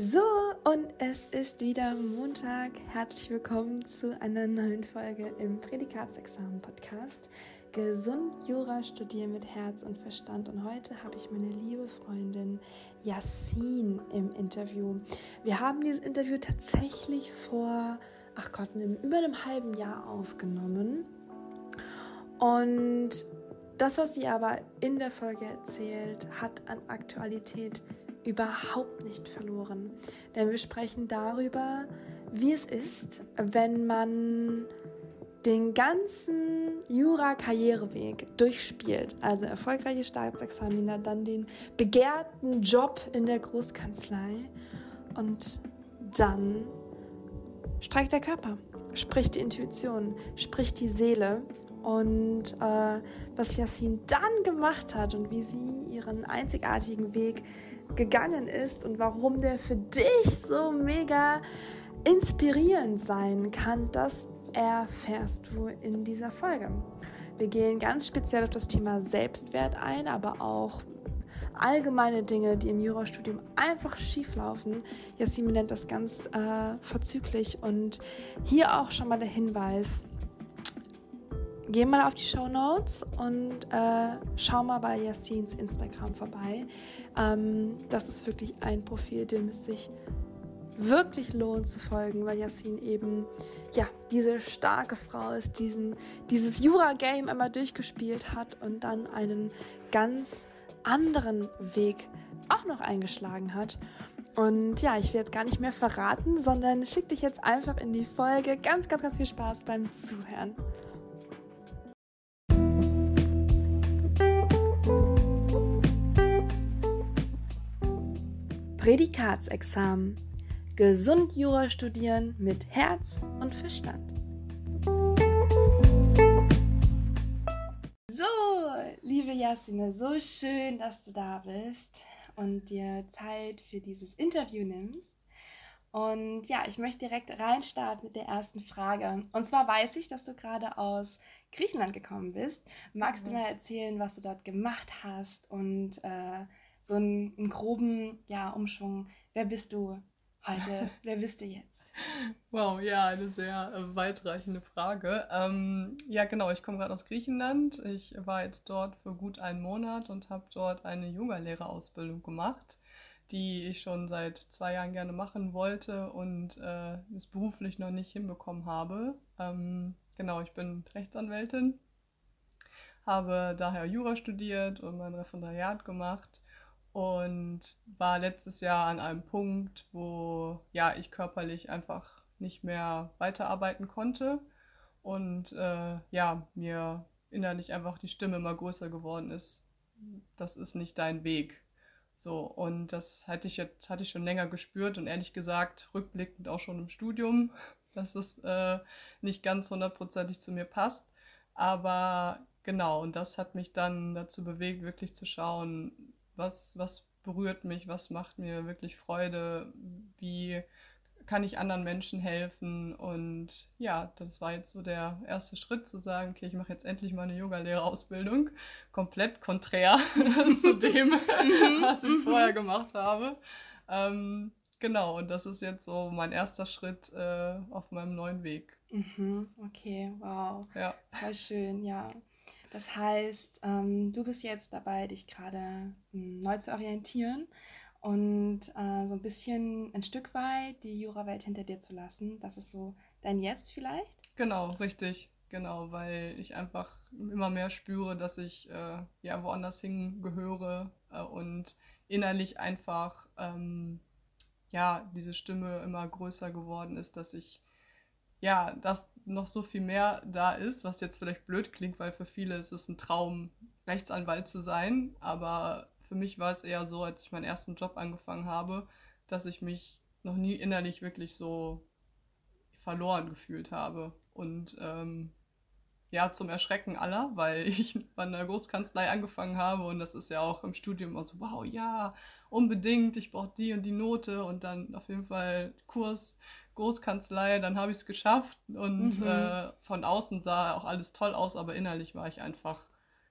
So, und es ist wieder Montag. Herzlich willkommen zu einer neuen Folge im Prädikatsexamen-Podcast. Gesund Jura studieren mit Herz und Verstand. Und heute habe ich meine liebe Freundin Yassin im Interview. Wir haben dieses Interview tatsächlich vor, ach Gott, über einem halben Jahr aufgenommen. Und das, was sie aber in der Folge erzählt, hat an Aktualität überhaupt nicht verloren. Denn wir sprechen darüber, wie es ist, wenn man den ganzen Jura-Karriereweg durchspielt, also erfolgreiche Staatsexaminer, dann den begehrten Job in der Großkanzlei und dann streikt der Körper, spricht die Intuition, spricht die Seele und äh, was Yassin dann gemacht hat und wie sie ihren einzigartigen Weg gegangen ist und warum der für dich so mega inspirierend sein kann, das erfährst du in dieser Folge. Wir gehen ganz speziell auf das Thema Selbstwert ein, aber auch allgemeine Dinge, die im Jurastudium einfach schief laufen. Jasmin nennt das ganz äh, verzüglich und hier auch schon mal der Hinweis, geh mal auf die Show Notes und äh, schau mal bei Yassins Instagram vorbei. Ähm, das ist wirklich ein Profil, dem es sich wirklich lohnt zu folgen, weil Yassin eben ja diese starke Frau ist, diesen, dieses Jura-Game einmal durchgespielt hat und dann einen ganz anderen Weg auch noch eingeschlagen hat. Und ja, ich werde gar nicht mehr verraten, sondern schick dich jetzt einfach in die Folge. Ganz, ganz, ganz viel Spaß beim Zuhören. Prädikatsexamen. Gesund Jura studieren mit Herz und Verstand. So, liebe Jasmine, so schön, dass du da bist und dir Zeit für dieses Interview nimmst. Und ja, ich möchte direkt reinstarten mit der ersten Frage. Und zwar weiß ich, dass du gerade aus Griechenland gekommen bist. Magst mhm. du mal erzählen, was du dort gemacht hast und äh, so einen, einen groben ja, Umschwung. Wer bist du heute? Wer bist du jetzt? Wow, ja, eine sehr weitreichende Frage. Ähm, ja, genau, ich komme gerade aus Griechenland. Ich war jetzt dort für gut einen Monat und habe dort eine Yoga-Lehrerausbildung gemacht, die ich schon seit zwei Jahren gerne machen wollte und äh, es beruflich noch nicht hinbekommen habe. Ähm, genau, ich bin Rechtsanwältin, habe daher Jura studiert und mein Referendariat gemacht und war letztes Jahr an einem Punkt, wo ja ich körperlich einfach nicht mehr weiterarbeiten konnte und äh, ja mir innerlich einfach die Stimme immer größer geworden ist. Das ist nicht dein Weg. So, und das hatte ich jetzt, hatte ich schon länger gespürt und ehrlich gesagt, rückblickend auch schon im Studium, dass es äh, nicht ganz hundertprozentig zu mir passt. Aber genau, und das hat mich dann dazu bewegt, wirklich zu schauen, was, was berührt mich, was macht mir wirklich Freude, wie kann ich anderen Menschen helfen. Und ja, das war jetzt so der erste Schritt zu sagen, okay, ich mache jetzt endlich mal eine Yogalehrerausbildung. Komplett konträr zu dem, mhm. was ich vorher mhm. gemacht habe. Ähm, genau, und das ist jetzt so mein erster Schritt äh, auf meinem neuen Weg. Mhm, okay, wow. Ja. Voll schön, ja. Das heißt, ähm, du bist jetzt dabei, dich gerade hm, neu zu orientieren und äh, so ein bisschen ein Stück weit die Jurawelt hinter dir zu lassen. Das ist so dein Jetzt vielleicht? Genau, richtig. Genau, weil ich einfach immer mehr spüre, dass ich äh, ja woanders hingehöre äh, und innerlich einfach ähm, ja diese Stimme immer größer geworden ist, dass ich ja, dass noch so viel mehr da ist, was jetzt vielleicht blöd klingt, weil für viele ist es ein Traum, Rechtsanwalt zu sein. Aber für mich war es eher so, als ich meinen ersten Job angefangen habe, dass ich mich noch nie innerlich wirklich so verloren gefühlt habe. Und ähm, ja, zum Erschrecken aller, weil ich bei einer Großkanzlei angefangen habe und das ist ja auch im Studium immer so, wow, ja, unbedingt, ich brauche die und die Note und dann auf jeden Fall Kurs Großkanzlei, dann habe ich es geschafft und mhm. äh, von außen sah auch alles toll aus, aber innerlich war ich einfach,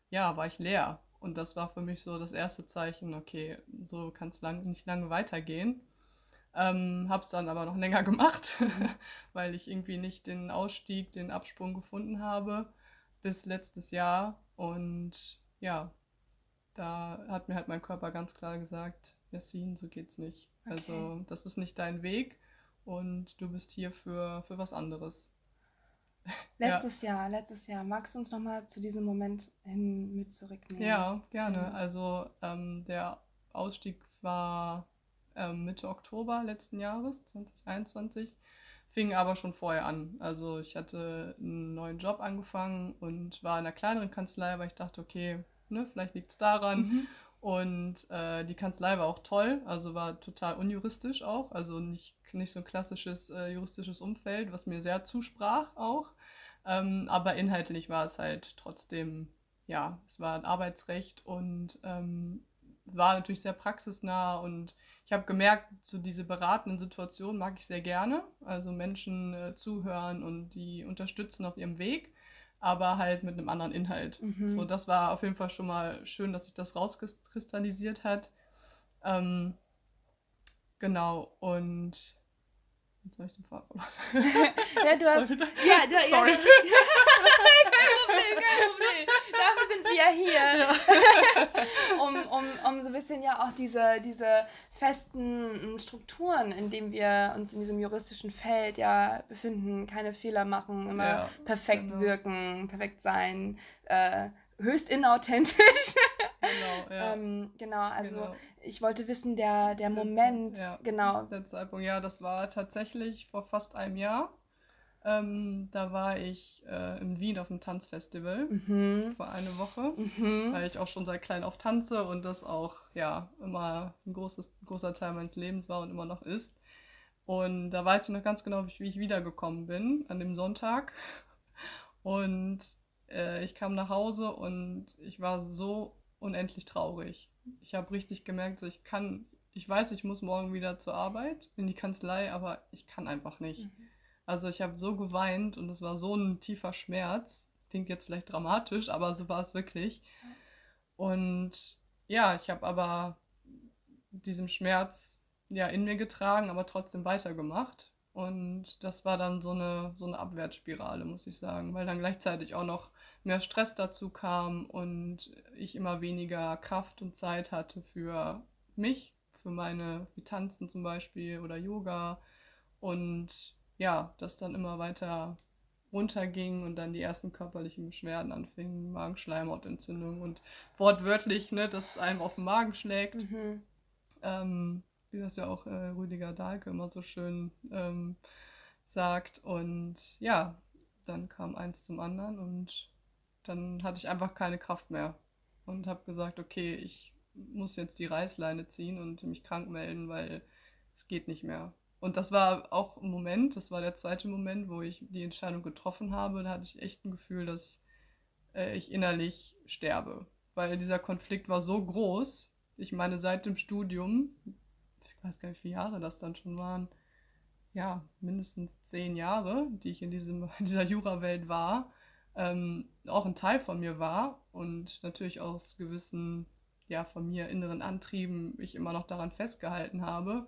ja, war ich leer. Und das war für mich so das erste Zeichen, okay, so kann es lang, nicht lange weitergehen. Ähm, habe es dann aber noch länger gemacht, mhm. weil ich irgendwie nicht den Ausstieg, den Absprung gefunden habe bis letztes Jahr. Und ja, da hat mir halt mein Körper ganz klar gesagt, Yassin, so geht's nicht. Okay. Also das ist nicht dein Weg und du bist hier für, für was anderes. Letztes ja. Jahr, letztes Jahr. Magst du uns nochmal zu diesem Moment hin mit zurücknehmen? Ja, gerne. Ja. Also ähm, der Ausstieg war ähm, Mitte Oktober letzten Jahres, 2021, fing aber schon vorher an. Also ich hatte einen neuen Job angefangen und war in einer kleineren Kanzlei, weil ich dachte, okay, ne, vielleicht liegt es daran. Mhm. Und äh, die Kanzlei war auch toll, also war total unjuristisch auch, also nicht, nicht so ein klassisches äh, juristisches Umfeld, was mir sehr zusprach auch. Ähm, aber inhaltlich war es halt trotzdem, ja, es war ein Arbeitsrecht und ähm, war natürlich sehr praxisnah und ich habe gemerkt, so diese beratenden Situationen mag ich sehr gerne. Also Menschen äh, zuhören und die unterstützen auf ihrem Weg, aber halt mit einem anderen Inhalt. Mhm. So, das war auf jeden Fall schon mal schön, dass sich das rauskristallisiert hat. Ähm, genau, und Jetzt habe ich den Faden ja, du hast. Sorry. Ja, du, Sorry. Ja, kein Problem, kein Problem. Dafür sind wir hier. Ja. um, um, um so ein bisschen ja auch diese, diese festen Strukturen, in denen wir uns in diesem juristischen Feld ja befinden, keine Fehler machen, immer ja, perfekt genau. wirken, perfekt sein. Äh, höchst inauthentisch. Genau, ja. ähm, genau also genau. ich wollte wissen, der, der Moment, ja, genau. Der Zeitpunkt, ja, das war tatsächlich vor fast einem Jahr. Ähm, da war ich äh, in Wien auf dem Tanzfestival mhm. vor eine Woche, mhm. weil ich auch schon seit klein auf tanze und das auch ja immer ein großes, großer Teil meines Lebens war und immer noch ist. Und da weiß ich noch ganz genau, wie ich wiedergekommen bin an dem Sonntag. Und äh, ich kam nach Hause und ich war so unendlich traurig. Ich habe richtig gemerkt, so ich kann, ich weiß, ich muss morgen wieder zur Arbeit in die Kanzlei, aber ich kann einfach nicht. Mhm. Also ich habe so geweint und es war so ein tiefer Schmerz. Klingt jetzt vielleicht dramatisch, aber so war es wirklich. Und ja, ich habe aber diesem Schmerz ja in mir getragen, aber trotzdem weitergemacht. Und das war dann so eine, so eine Abwärtsspirale, muss ich sagen, weil dann gleichzeitig auch noch mehr Stress dazu kam und ich immer weniger Kraft und Zeit hatte für mich, für meine, wie Tanzen zum Beispiel oder Yoga. Und ja, das dann immer weiter runterging und dann die ersten körperlichen Beschwerden anfingen, Magenschleimhautentzündung und wortwörtlich, ne, dass es einem auf den Magen schlägt. Mhm. Ähm, wie das ja auch äh, Rüdiger Dahlke immer so schön ähm, sagt. Und ja, dann kam eins zum anderen und dann hatte ich einfach keine Kraft mehr und habe gesagt, okay, ich muss jetzt die Reißleine ziehen und mich krank melden, weil es geht nicht mehr. Und das war auch ein Moment, das war der zweite Moment, wo ich die Entscheidung getroffen habe. Da hatte ich echt ein Gefühl, dass äh, ich innerlich sterbe, weil dieser Konflikt war so groß. Ich meine, seit dem Studium, ich weiß gar nicht, wie viele Jahre das dann schon waren, ja, mindestens zehn Jahre, die ich in, diesem, in dieser Jurawelt war, ähm, auch ein Teil von mir war und natürlich aus gewissen, ja, von mir inneren Antrieben ich immer noch daran festgehalten habe,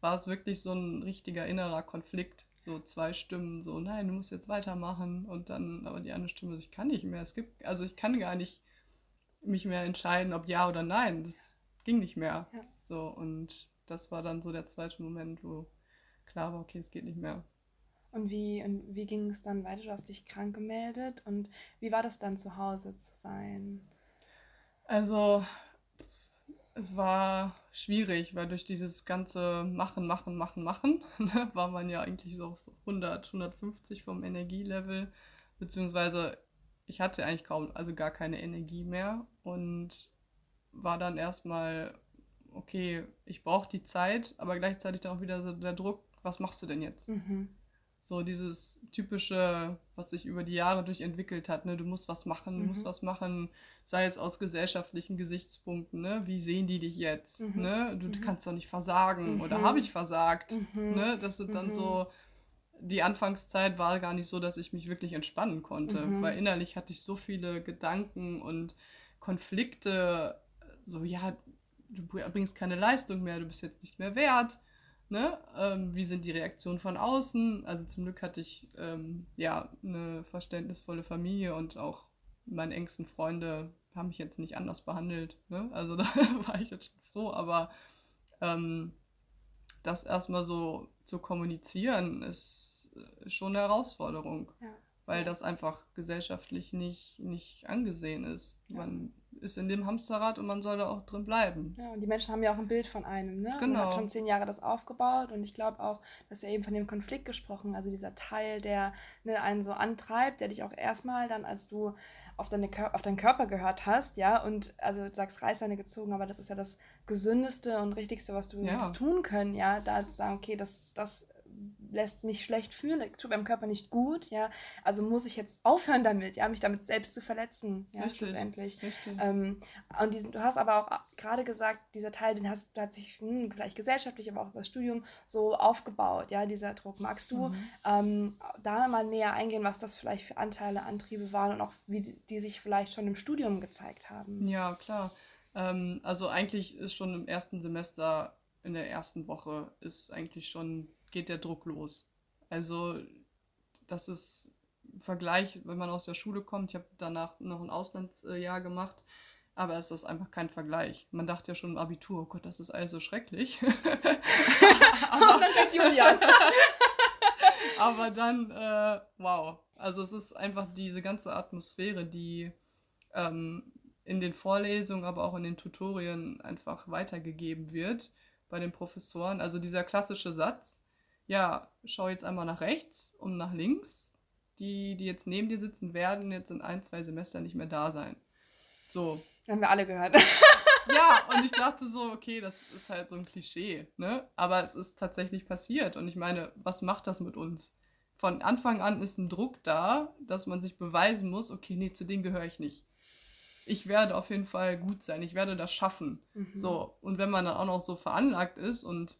war es wirklich so ein richtiger innerer Konflikt. So zwei Stimmen, so, nein, du musst jetzt weitermachen. Und dann aber die andere Stimme, ich kann nicht mehr. Es gibt, also ich kann gar nicht mich mehr entscheiden, ob ja oder nein. Das ging nicht mehr. Ja. So, und das war dann so der zweite Moment, wo klar war, okay, es geht nicht mehr. Und wie, und wie ging es dann weiter? Du hast dich krank gemeldet und wie war das dann zu Hause zu sein? Also, es war schwierig, weil durch dieses ganze Machen, Machen, Machen, Machen ne, war man ja eigentlich so auf so 100, 150 vom Energielevel, beziehungsweise ich hatte eigentlich kaum, also gar keine Energie mehr und war dann erstmal, okay, ich brauche die Zeit, aber gleichzeitig dann auch wieder so der Druck, was machst du denn jetzt? Mhm. So dieses typische, was sich über die Jahre durchentwickelt hat, ne? Du musst was machen, du mhm. musst was machen, sei es aus gesellschaftlichen Gesichtspunkten, ne? Wie sehen die dich jetzt? Mhm. Ne? Du mhm. kannst doch nicht versagen oder mhm. habe ich versagt? Mhm. Ne? Das sind dann so, mhm. die Anfangszeit war gar nicht so, dass ich mich wirklich entspannen konnte, weil innerlich hatte ich so viele Gedanken und Konflikte, so ja, du bringst keine Leistung mehr, du bist jetzt nicht mehr wert Ne? Ähm, wie sind die Reaktionen von außen? Also zum Glück hatte ich ähm, ja eine verständnisvolle Familie und auch meine engsten Freunde haben mich jetzt nicht anders behandelt. Ne? Also da war ich jetzt schon froh, aber ähm, das erstmal so zu kommunizieren, ist äh, schon eine Herausforderung. Ja. Weil das einfach gesellschaftlich nicht, nicht angesehen ist. Man ist in dem Hamsterrad und man soll da auch drin bleiben. Ja, und die Menschen haben ja auch ein Bild von einem, ne? Genau. Man hat schon zehn Jahre das aufgebaut und ich glaube auch, dass er eben von dem Konflikt gesprochen, also dieser Teil, der ne, einen so antreibt, der dich auch erstmal dann, als du auf, deine, auf deinen Körper gehört hast, ja, und also du sagst Reißleine gezogen, aber das ist ja das Gesündeste und Richtigste, was du ja. tun können, ja, da zu sagen, okay, das, das lässt mich schlecht fühlen, tut meinem Körper nicht gut, ja, also muss ich jetzt aufhören damit, ja, mich damit selbst zu verletzen, ja, Richtig. schlussendlich. Richtig. Ähm, und diesen, du hast aber auch gerade gesagt, dieser Teil, den hast, hat sich hm, vielleicht gesellschaftlich, aber auch über das Studium so aufgebaut, ja, dieser Druck. Magst du mhm. ähm, da mal näher eingehen, was das vielleicht für Anteile, Antriebe waren und auch wie die, die sich vielleicht schon im Studium gezeigt haben? Ja, klar. Ähm, also eigentlich ist schon im ersten Semester, in der ersten Woche, ist eigentlich schon geht der Druck los. Also das ist ein Vergleich, wenn man aus der Schule kommt. Ich habe danach noch ein Auslandsjahr gemacht, aber es ist einfach kein Vergleich. Man dachte ja schon im Abitur, oh Gott, das ist alles so schrecklich. aber, dann fängt Julian. aber dann, äh, wow. Also es ist einfach diese ganze Atmosphäre, die ähm, in den Vorlesungen, aber auch in den Tutorien einfach weitergegeben wird bei den Professoren. Also dieser klassische Satz, ja, schau jetzt einmal nach rechts und nach links. Die, die jetzt neben dir sitzen, werden jetzt in ein, zwei Semestern nicht mehr da sein. So. Haben wir alle gehört. ja, und ich dachte so, okay, das ist halt so ein Klischee, ne? Aber es ist tatsächlich passiert. Und ich meine, was macht das mit uns? Von Anfang an ist ein Druck da, dass man sich beweisen muss, okay, nee, zu denen gehöre ich nicht. Ich werde auf jeden Fall gut sein, ich werde das schaffen. Mhm. So, und wenn man dann auch noch so veranlagt ist und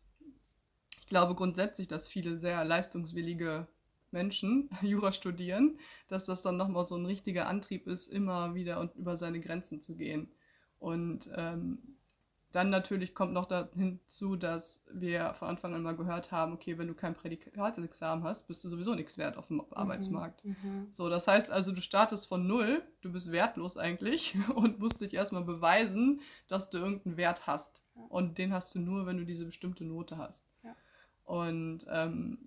glaube grundsätzlich, dass viele sehr leistungswillige Menschen Jura studieren, dass das dann nochmal so ein richtiger Antrieb ist, immer wieder und über seine Grenzen zu gehen. Und ähm, dann natürlich kommt noch hinzu, dass wir von Anfang an mal gehört haben, okay, wenn du kein Prädikatsexamen hast, bist du sowieso nichts wert auf dem mhm, Arbeitsmarkt. Mhm. So, das heißt also, du startest von null, du bist wertlos eigentlich und musst dich erstmal beweisen, dass du irgendeinen Wert hast. Und den hast du nur, wenn du diese bestimmte Note hast. Und ähm,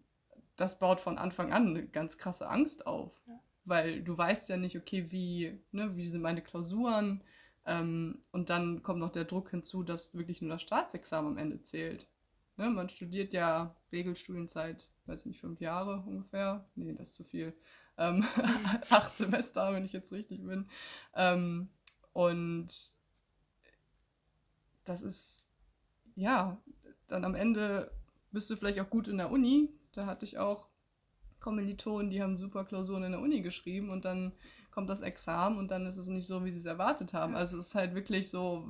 das baut von Anfang an eine ganz krasse Angst auf. Ja. Weil du weißt ja nicht, okay, wie, ne, wie sind meine Klausuren? Ähm, und dann kommt noch der Druck hinzu, dass wirklich nur das Staatsexamen am Ende zählt. Ne, man studiert ja Regelstudienzeit, weiß ich nicht, fünf Jahre ungefähr. Nee, das ist zu viel. Ähm, acht Semester, wenn ich jetzt richtig bin. Ähm, und das ist, ja, dann am Ende bist du vielleicht auch gut in der Uni. Da hatte ich auch Kommilitonen, die haben super Klausuren in der Uni geschrieben und dann kommt das Examen und dann ist es nicht so, wie sie es erwartet haben. Also es ist halt wirklich so,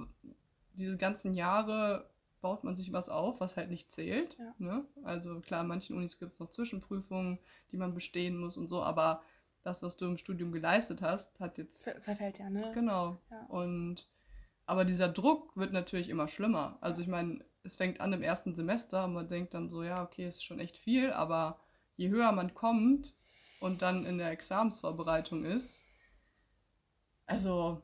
diese ganzen Jahre baut man sich was auf, was halt nicht zählt. Ja. Ne? Also klar, in manchen Unis gibt es noch Zwischenprüfungen, die man bestehen muss und so, aber das, was du im Studium geleistet hast, hat jetzt. Zerfällt ja, ne? Genau. Ja. Und aber dieser Druck wird natürlich immer schlimmer. Also ich meine, es fängt an im ersten Semester und man denkt dann so, ja, okay, ist schon echt viel, aber je höher man kommt und dann in der Examensvorbereitung ist, also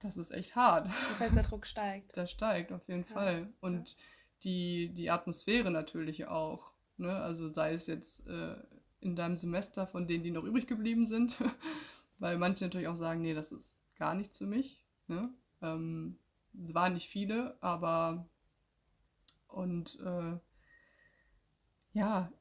das ist echt hart. Das heißt, der Druck steigt. Der steigt auf jeden ja. Fall. Und ja. die, die Atmosphäre natürlich auch. Ne? Also sei es jetzt äh, in deinem Semester von denen, die noch übrig geblieben sind, weil manche natürlich auch sagen, nee, das ist gar nichts für mich. Ne? Ähm, es waren nicht viele, aber und äh, ja,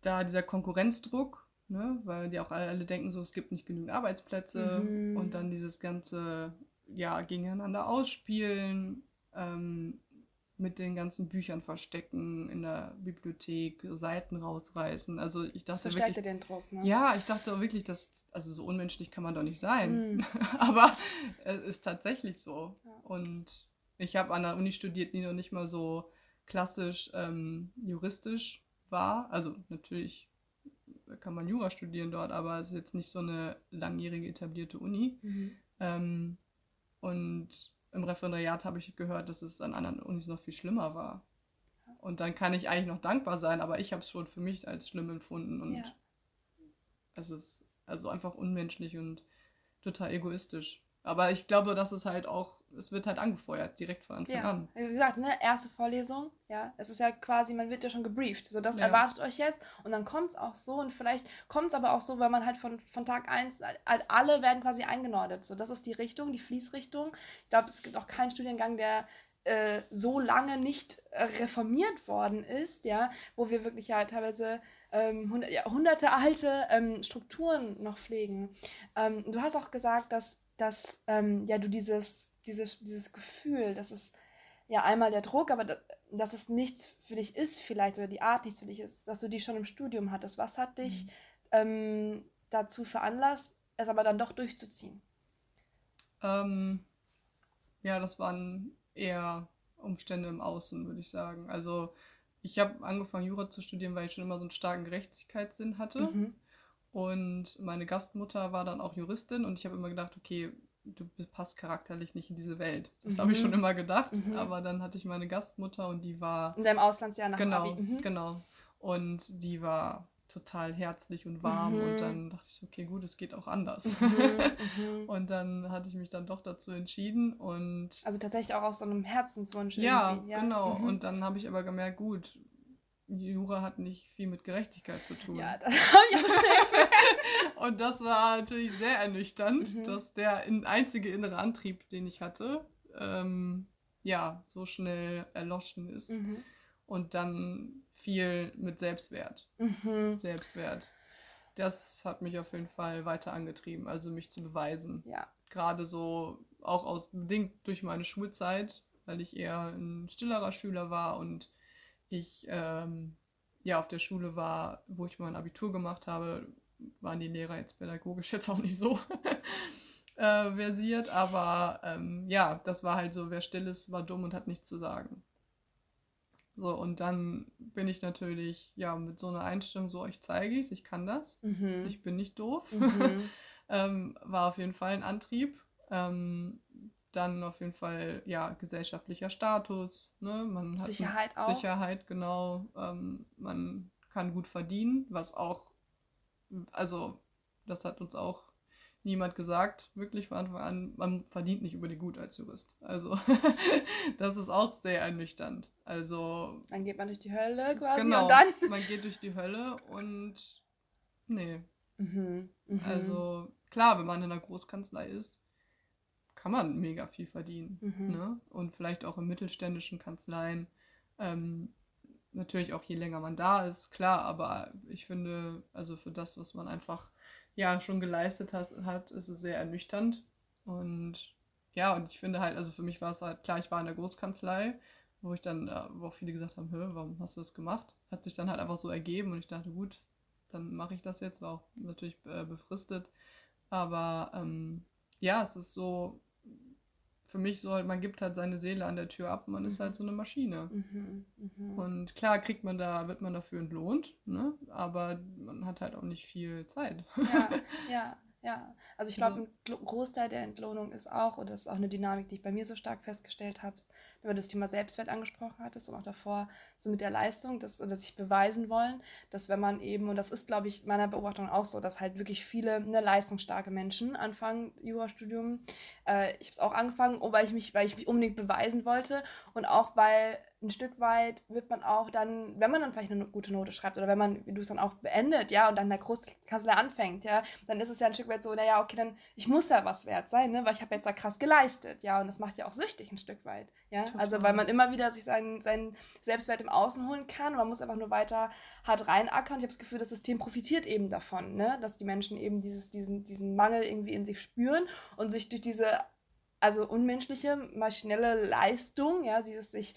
da dieser Konkurrenzdruck, ne, weil die auch alle denken, so es gibt nicht genügend Arbeitsplätze mhm. und dann dieses ganze, ja, gegeneinander ausspielen, ähm, mit den ganzen Büchern verstecken in der Bibliothek, Seiten rausreißen. Also ich dachte das wirklich. den Druck, ne? Ja, ich dachte wirklich, dass, also so unmenschlich kann man doch nicht sein. Mhm. Aber es ist tatsächlich so. Ja. Und ich habe an der Uni studiert, die noch nicht mal so klassisch ähm, juristisch war. Also natürlich kann man Jura studieren dort, aber es ist jetzt nicht so eine langjährige etablierte Uni. Mhm. Ähm, und im Referendariat habe ich gehört, dass es an anderen Unis noch viel schlimmer war. Und dann kann ich eigentlich noch dankbar sein, aber ich habe es schon für mich als schlimm empfunden und Ja. es ist also einfach unmenschlich und total egoistisch. Aber ich glaube, dass es halt auch, es wird halt angefeuert, direkt von Anfang Ja, an. wie gesagt, ne, erste Vorlesung, ja, es ist ja quasi, man wird ja schon gebrieft, so das Ja. erwartet euch jetzt und dann kommt es auch so und vielleicht kommt es aber auch so, weil man halt von, von Tag 1, halt alle werden quasi eingenordet, so das ist die Richtung, die Fließrichtung. Ich glaube, es gibt auch keinen Studiengang, der äh, so lange nicht äh, reformiert worden ist, ja, wo wir wirklich ja teilweise ähm, hundert, ja, hunderte alte ähm, Strukturen noch pflegen. Ähm, du hast auch gesagt, dass, dass ähm, ja, du dieses, dieses, dieses Gefühl, dass es ja einmal der Druck, aber da, dass es nichts für dich ist vielleicht oder die Art nichts für dich ist, dass du die schon im Studium hattest. Was hat dich Mhm. ähm, dazu veranlasst, es aber dann doch durchzuziehen? Ähm, ja, das waren eher Umstände im Außen, würde ich sagen. Also ich habe angefangen, Jura zu studieren, weil ich schon immer so einen starken Gerechtigkeitssinn hatte. Mhm. Und meine Gastmutter war dann auch Juristin und ich habe immer gedacht, okay, du passt charakterlich nicht in diese Welt. Das habe ich Mhm. schon immer gedacht, Mhm. aber dann hatte ich meine Gastmutter und die war In deinem Auslandsjahr nach genau, Abi. Mhm. genau. Und die war total herzlich und warm Mhm. und dann dachte ich, okay, gut, es geht auch anders. Mhm, mhm. Und dann hatte ich mich dann doch dazu entschieden und Also tatsächlich auch aus so einem Herzenswunsch ja, irgendwie. genau. Mhm. Und dann habe ich aber gemerkt, gut, Jura hat nicht viel mit Gerechtigkeit zu tun. ja, das habe ich auch schnell Und das war natürlich sehr ernüchternd, Mhm. dass der in, einzige innere Antrieb, den ich hatte, ähm, ja, so schnell erloschen ist. mhm. Und dann viel mit Selbstwert. Mhm. Selbstwert. Das hat mich auf jeden Fall weiter angetrieben, also mich zu beweisen. Ja. Gerade so auch aus bedingt durch meine Schulzeit, weil ich eher ein stillerer Schüler war und ich ähm, ja auf der Schule war, wo ich mein Abitur gemacht habe, waren die Lehrer jetzt pädagogisch jetzt auch nicht so äh, versiert, aber ähm, ja, das war halt so, wer still ist, war dumm und hat nichts zu sagen. So, und dann bin ich natürlich ja mit so einer Einstellung, so ich zeige es, ich kann das, Mhm. ich bin nicht doof. Mhm. ähm, war auf jeden Fall ein Antrieb. Ähm, dann auf jeden Fall, ja, gesellschaftlicher Status. Ne? Man hat Sicherheit auch. Sicherheit, genau. Ähm, man kann gut verdienen, was auch, also das hat uns auch niemand gesagt, wirklich von Anfang an, man verdient nicht unbedingt gut als Jurist. Also das ist auch sehr ernüchternd. Also Dann geht man durch die Hölle quasi genau, und dann. man geht durch die Hölle und nee, Mhm. Mhm. also klar, wenn man in einer Großkanzlei ist, kann man mega viel verdienen. Mhm. Ne? Und vielleicht auch in mittelständischen Kanzleien. Ähm, natürlich auch je länger man da ist, klar, aber ich finde, also für das, was man einfach ja schon geleistet hat, hat ist es sehr ernüchternd. Und ja, und ich finde halt, also für mich war es halt klar, ich war in der Großkanzlei, wo ich dann, äh, wo auch viele gesagt haben, Hö, warum hast du das gemacht? Hat sich dann halt einfach so ergeben und ich dachte, gut, dann mache ich das jetzt, war auch natürlich äh, befristet. Aber ähm, ja, es ist so, für mich so, halt, man gibt halt seine Seele an der Tür ab, man ist Mhm. halt so eine Maschine. Mhm. Mhm. Und klar kriegt man da, wird man dafür entlohnt, ne? Aber man hat halt auch nicht viel Zeit. Ja, ja, ja. Also ich glaube, Also- ein Glo- Großteil der Entlohnung ist auch, und das ist auch eine Dynamik, die ich bei mir so stark festgestellt habe, wenn du das Thema Selbstwert angesprochen hattest und auch davor so mit der Leistung, das, oder sich beweisen wollen, dass wenn man eben, und das ist, glaube ich, meiner Beobachtung auch so, dass halt wirklich viele ne, leistungsstarke Menschen anfangen, Jurastudium. Äh, ich habe es auch angefangen, oh, weil ich, mich, weil ich mich unbedingt beweisen wollte und auch weil ein Stück weit wird man auch dann, wenn man dann vielleicht eine gute Note schreibt oder wenn man, wie du es dann auch beendet, ja, und dann der Großkanzlei anfängt, ja, dann ist es ja ein Stück weit so, naja, okay, dann, ich muss ja was wert sein, ne, weil ich habe jetzt da krass geleistet, ja, und das macht ja auch süchtig ein Stück weit, ja, also Total. weil man immer wieder sich seinen, seinen Selbstwert im Außen holen kann, man muss einfach nur weiter hart reinackern. Ich habe das Gefühl, das System profitiert eben davon, ne, dass die Menschen eben dieses, diesen, diesen Mangel irgendwie in sich spüren und sich durch diese also unmenschliche, maschinelle Leistung, ja, dieses sich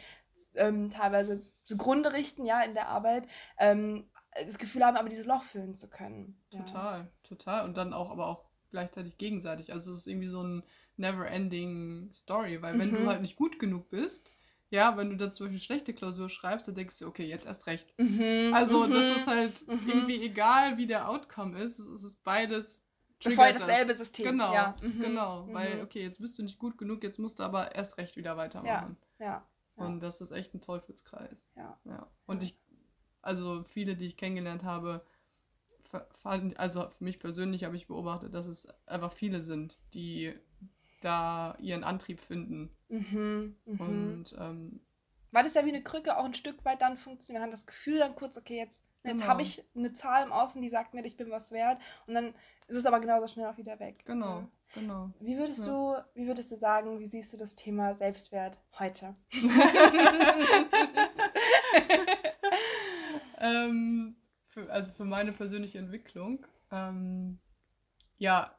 ähm, teilweise zugrunde richten, ja, in der Arbeit, ähm, das Gefühl haben, aber dieses Loch füllen zu können. Ja. Total, total. Und dann auch, aber auch gleichzeitig gegenseitig. Also es ist irgendwie so ein never-ending Story, weil wenn Mhm. du halt nicht gut genug bist, ja, wenn du dann zum Beispiel schlechte Klausur schreibst, dann denkst du, okay, jetzt erst recht. Mhm, Also mhm. das ist halt Mhm. irgendwie egal, wie der Outcome ist, es ist beides Voll triggert das. dasselbe System. Genau, ja. Mhm, genau. mhm. Weil, okay, jetzt bist du nicht gut genug, jetzt musst du aber erst recht wieder weitermachen. Ja. Ja. Und das ist echt ein Teufelskreis. Ja. ja. Und ich, also viele, die ich kennengelernt habe, also für mich persönlich habe ich beobachtet, dass es einfach viele sind, die da ihren Antrieb finden. Mhm, mh. Und ähm, weil das ja wie eine Krücke auch ein Stück weit dann funktioniert. Man hat das Gefühl dann kurz, okay, jetzt, jetzt genau. habe ich eine Zahl im Außen, die sagt mir, ich bin was wert. Und dann ist es aber genauso schnell auch wieder weg. Genau, ja. genau. Wie würdest ja. du, wie würdest du sagen, wie siehst du das Thema Selbstwert heute? ähm, für, also für meine persönliche Entwicklung. Ähm, ja,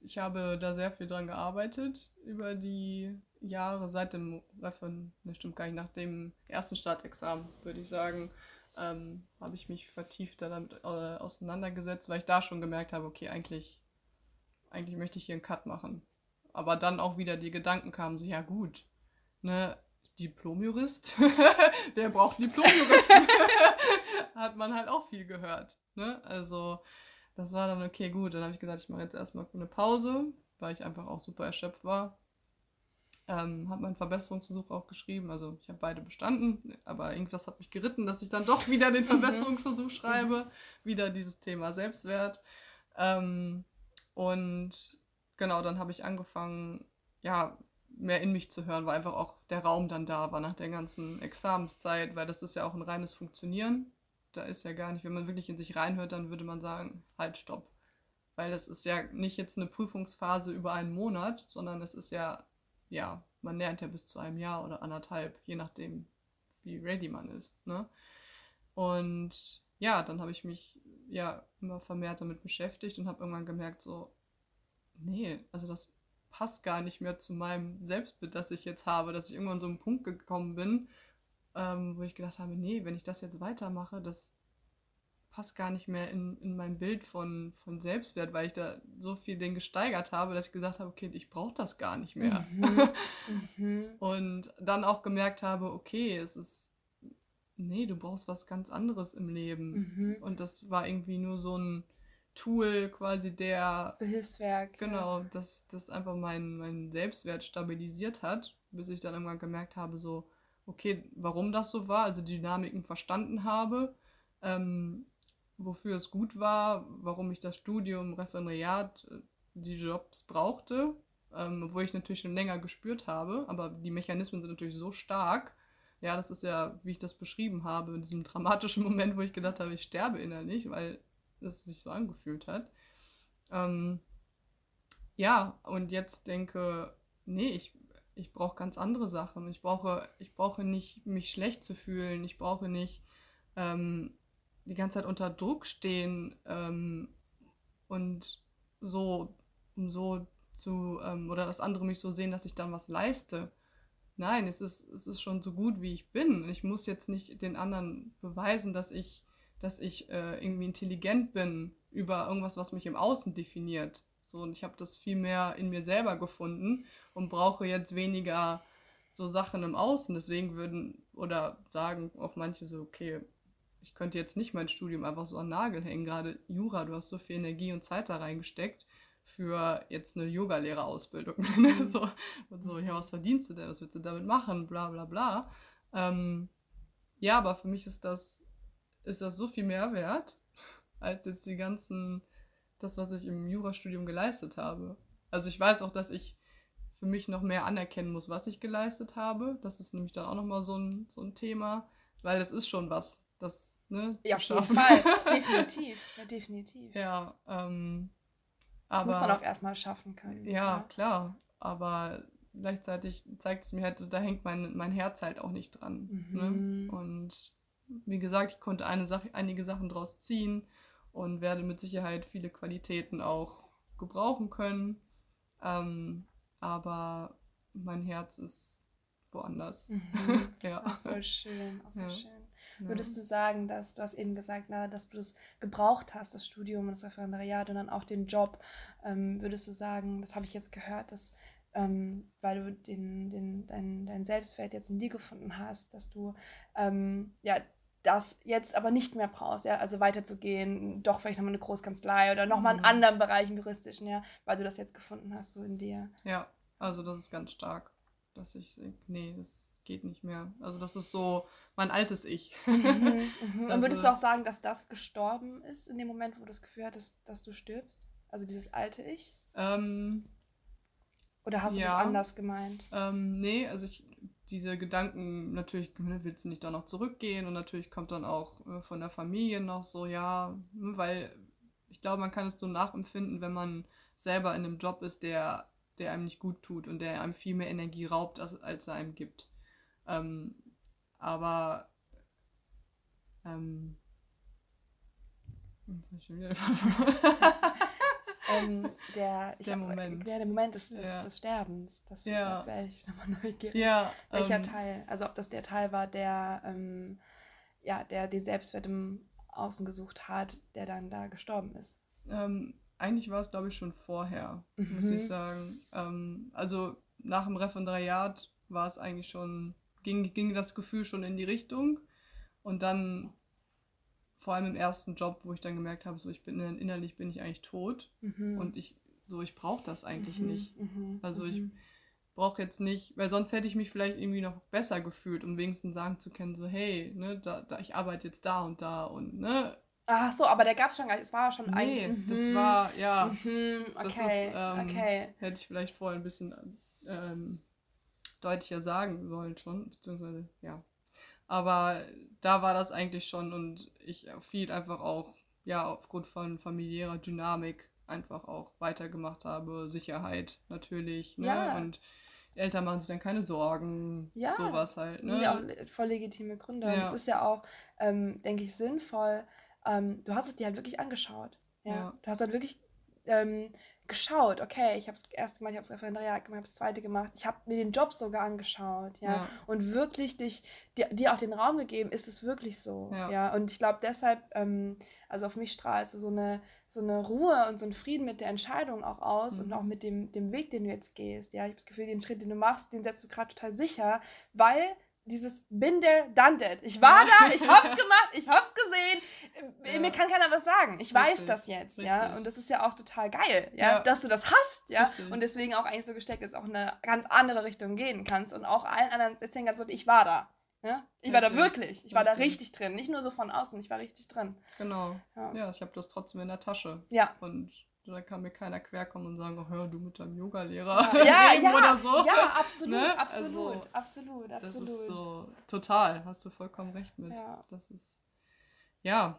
ich habe da sehr viel dran gearbeitet über die Jahre seit dem ne, stimmt gar nicht, nach dem ersten Staatsexamen, würde ich sagen, ähm, habe ich mich vertieft damit äh, auseinandergesetzt, weil ich da schon gemerkt habe, okay, eigentlich, eigentlich möchte ich hier einen Cut machen. Aber dann auch wieder die Gedanken kamen, so, ja gut, ne, Diplomjurist, wer braucht Diplomjuristen? Hat man halt auch viel gehört, ne, also das war dann okay, gut, dann habe ich gesagt, ich mache jetzt erstmal eine Pause, weil ich einfach auch super erschöpft war ähm, habe meinen Verbesserungsversuch auch geschrieben. Also ich habe beide bestanden, aber irgendwas hat mich geritten, dass ich dann doch wieder den mhm. Verbesserungsversuch schreibe. Mhm. Wieder dieses Thema Selbstwert. Ähm, und genau, dann habe ich angefangen, ja, mehr in mich zu hören, weil einfach auch der Raum dann da war nach der ganzen Examenszeit, weil das ist ja auch ein reines Funktionieren. Da ist ja gar nicht, wenn man wirklich in sich reinhört, dann würde man sagen, halt, stopp. Weil das ist ja nicht jetzt eine Prüfungsphase über einen Monat, sondern es ist ja ja, man lernt ja bis zu einem Jahr oder anderthalb, je nachdem, wie ready man ist. Ne? Und ja, dann habe ich mich ja immer vermehrt damit beschäftigt und habe irgendwann gemerkt, so, nee, also das passt gar nicht mehr zu meinem Selbstbild, das ich jetzt habe, dass ich irgendwann so einen Punkt gekommen bin, ähm, wo ich gedacht habe, nee, wenn ich das jetzt weitermache, das, passt gar nicht mehr in, in mein Bild von, von Selbstwert, weil ich da so viel den gesteigert habe, dass ich gesagt habe, okay, ich brauche das gar nicht mehr. Mhm. mhm. Und dann auch gemerkt habe, okay, es ist, nee, du brauchst was ganz anderes im Leben. Mhm. Und das war irgendwie nur so ein Tool quasi der Behilfswerk. Genau, ja. das, das einfach meinen mein Selbstwert stabilisiert hat, bis ich dann irgendwann gemerkt habe, so, okay, warum das so war, also die Dynamiken verstanden habe. Ähm, wofür es gut war, warum ich das Studium, Referendariat, äh, die Jobs brauchte, ähm, obwohl ich natürlich schon länger gespürt habe, aber die Mechanismen sind natürlich so stark. Ja, das ist ja, wie ich das beschrieben habe, in diesem dramatischen Moment, wo ich gedacht habe, ich sterbe innerlich, weil es sich so angefühlt hat. Ähm, ja, und jetzt denke, nee, ich, ich brauche ganz andere Sachen. Ich brauche, ich brauche nicht, mich schlecht zu fühlen. Ich brauche nicht ähm, die ganze Zeit unter Druck stehen ähm, und so, um so zu, ähm, oder dass andere mich so sehen, dass ich dann was leiste. Nein, es ist, es ist schon so gut, wie ich bin. Ich muss jetzt nicht den anderen beweisen, dass ich, dass ich äh, irgendwie intelligent bin über irgendwas, was mich im Außen definiert. So, und ich habe das viel mehr in mir selber gefunden und brauche jetzt weniger so Sachen im Außen. Deswegen würden oder sagen auch manche so, okay, ich könnte jetzt nicht mein Studium einfach so an Nagel hängen. Gerade Jura, du hast so viel Energie und Zeit da reingesteckt für jetzt eine Yogalehrerausbildung. Mhm. so, und so, ja, was verdienst du denn? Was willst du damit machen? Bla bla bla. Ähm, ja, aber für mich ist das, ist das so viel mehr wert, als jetzt die ganzen, das, was ich im Jurastudium geleistet habe. Also ich weiß auch, dass ich für mich noch mehr anerkennen muss, was ich geleistet habe. Das ist nämlich dann auch nochmal so ein, so ein Thema, weil es ist schon was, das ne, ja, auf jeden Fall. definitiv. Ja, definitiv. Ja, ähm, das aber, muss man auch erstmal schaffen können. Ja, ja, klar. Aber gleichzeitig zeigt es mir halt, da hängt mein, mein Herz halt auch nicht dran. Ne? Mhm. Ne? Und wie gesagt, ich konnte eine Sache, einige Sachen draus ziehen und werde mit Sicherheit viele Qualitäten auch gebrauchen können. Ähm, aber mein Herz ist woanders. Mhm. ja. Ach, voll schön, auch voll ja. schön. Würdest du sagen, dass du hast eben gesagt, na, dass du das gebraucht hast, das Studium und das Referendariat und dann auch den Job, ähm, würdest du sagen, das habe ich jetzt gehört, dass ähm, weil du den, den, dein, dein Selbstwert jetzt in dir gefunden hast, dass du ähm, ja das jetzt aber nicht mehr brauchst, ja, also weiterzugehen, doch vielleicht nochmal eine Großkanzlei oder nochmal mhm. in anderen Bereichen juristischen, ja, weil du das jetzt gefunden hast, so in dir. Ja, also das ist ganz stark, dass ich, nee, das geht nicht mehr. Also das ist so mein altes Ich. Mhm, mhm. Und würdest du also auch sagen, dass das gestorben ist in dem Moment, wo du das Gefühl hattest, dass du stirbst? Also dieses alte Ich? Ähm, Oder hast du das anders gemeint? Ähm, nee, also ich, diese Gedanken, natürlich ne, willst du nicht da noch zurückgehen und natürlich kommt dann auch äh, von der Familie noch so, ja, hm, weil ich glaube, man kann es so nachempfinden, wenn man selber in einem Job ist, der, der einem nicht gut tut und der einem viel mehr Energie raubt, als, als er einem gibt. Ähm, aber ähm, ähm, der, der hab, Moment. Der, der Moment des, des, ja. des Sterbens. Das ja. wäre ich nochmal neugierig. Ja, Welcher ähm, Teil? Also ob das der Teil war, der, ähm, ja, der den Selbstwert im Außen gesucht hat, der dann da gestorben ist. Ähm, eigentlich war es, glaube ich, schon vorher, mhm. muss ich mhm. sagen. Ähm, also nach dem Referendariat war es eigentlich schon, ging, ging das Gefühl schon in die Richtung. Und dann vor allem im ersten Job, wo ich dann gemerkt habe, so ich bin innerlich bin ich eigentlich tot mhm. und ich so ich brauche das eigentlich mhm. nicht. Mhm. Also ich mhm. brauche jetzt nicht, weil sonst hätte ich mich vielleicht irgendwie noch besser gefühlt, um wenigstens sagen zu können, so hey, ne, da, da ich arbeite jetzt da und da und ne. Ach so, aber der gab es schon. Es war schon nee, eigentlich. das mhm. war ja. Okay, das ist, ähm, okay. Hätte ich vielleicht vorher ein bisschen ähm, deutlicher sagen sollen schon, beziehungsweise ja. Aber da war das eigentlich schon und ich viel einfach auch, ja, aufgrund von familiärer Dynamik einfach auch weitergemacht habe. Sicherheit natürlich, ne? Ja. Und die Eltern machen sich dann keine Sorgen, ja. sowas halt. Ne? Ja, voll legitime Gründe. Ja. Und es ist ja auch, ähm, denke ich, sinnvoll. Ähm, du hast es dir halt wirklich angeschaut. Ja? ja. Du hast halt wirklich ähm, geschaut, okay, ich habe es erst gemacht, ich habe das Referendariat gemacht, ich habe das zweite gemacht, ich habe mir den Job sogar angeschaut, ja, ja. und wirklich dich, dir, dir, auch den Raum gegeben, ist es wirklich so, ja, ja? und ich glaube deshalb, ähm, also auf mich strahlst du so eine, so eine Ruhe und so ein Frieden mit der Entscheidung auch aus mhm. und auch mit dem, dem Weg, den du jetzt gehst, ja, ich habe das Gefühl, den Schritt, den du machst, den setzt du gerade total sicher, weil dieses Bin there, done that. Ich war da, ich hab's gemacht, ich hab's gesehen. Ja. Mir kann keiner was sagen. Ich Richtig. weiß das jetzt, Richtig. ja. Und das ist ja auch total geil, ja, ja. dass du das hast, ja. Richtig. Und deswegen auch eigentlich so gesteckt, dass auch in eine ganz andere Richtung gehen kannst und auch allen anderen erzählen kannst, ich war da. Ja? Ich war da wirklich. Ich war da richtig drin. Nicht nur so von außen, ich war richtig drin. Genau. Ja, ja ich habe das trotzdem in der Tasche. Ja. Und da kann mir keiner querkommen und sagen, oh, hör du mit deinem Yoga-Lehrer ja, ja, oder so. Ja, absolut, ne? absolut, also, absolut, absolut. Das ist so, total, hast du vollkommen recht mit. Ja. Das ist, ja,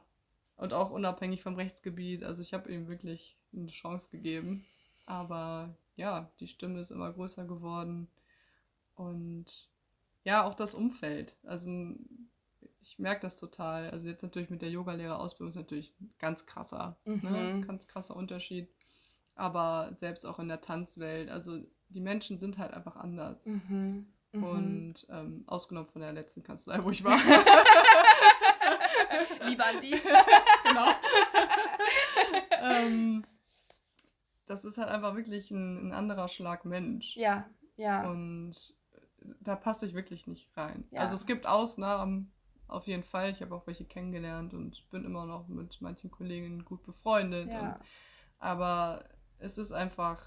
und auch unabhängig vom Rechtsgebiet, also ich habe ihm wirklich eine Chance gegeben, aber ja, die Stimme ist immer größer geworden und ja, auch das Umfeld, also ich merke das total. Also jetzt natürlich mit der Yogalehrerausbildung ist natürlich ein ganz krasser, ne? mhm. ne? ganz krasser Unterschied. Aber selbst auch in der Tanzwelt, also die Menschen sind halt einfach anders. Mhm. Mhm. Und ähm, ausgenommen von der letzten Kanzlei, wo ich war. Lieber an die. genau. ähm, das ist halt einfach wirklich ein, ein, anderer Schlag Mensch. Ja, ja. Und da passe ich wirklich nicht rein. Ja. Also es gibt Ausnahmen, auf jeden Fall. Ich habe auch welche kennengelernt und bin immer noch mit manchen Kollegen gut befreundet. Ja. Und, aber es ist einfach,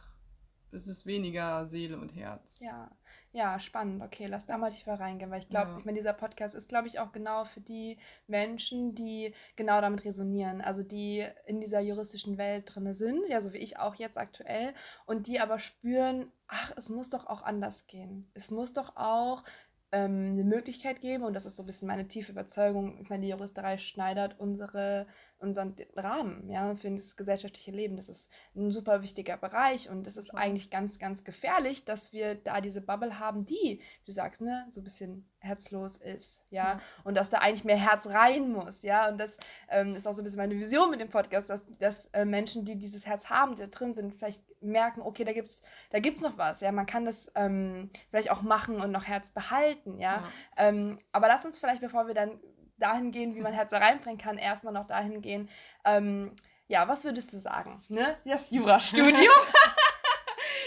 es ist weniger Seele und Herz. Ja, ja, spannend. Okay, lass da mal tiefer reingehen, weil ich glaube, ja. ich meine, dieser Podcast ist, glaube ich, auch genau für die Menschen, die genau damit resonieren, also die in dieser juristischen Welt drin sind, ja, so wie ich auch jetzt aktuell, und die aber spüren, ach, es muss doch auch anders gehen. Es muss doch auch ähm, eine Möglichkeit geben, und das ist so ein bisschen meine tiefe Überzeugung, ich meine, die Juristerei schneidert unsere unseren Rahmen ja, für das gesellschaftliche Leben. Das ist ein super wichtiger Bereich und es ist eigentlich ganz, ganz gefährlich, dass wir da diese Bubble haben, die, wie du sagst, ne, so ein bisschen herzlos ist, ja, ja. und dass da eigentlich mehr Herz rein muss, ja, und das ähm, ist auch so ein bisschen meine Vision mit dem Podcast, dass, dass äh, Menschen, die dieses Herz haben, die da drin sind, vielleicht merken, okay, da gibt's, da gibt's noch was, ja, man kann das ähm, vielleicht auch machen und noch Herz behalten, ja, ja. Ähm, aber lass uns vielleicht, bevor wir dann dahin gehen, wie man Herz da reinbringen kann, erstmal noch dahin gehen. Ähm, ja, was würdest du sagen? Ne? Das Jurastudium.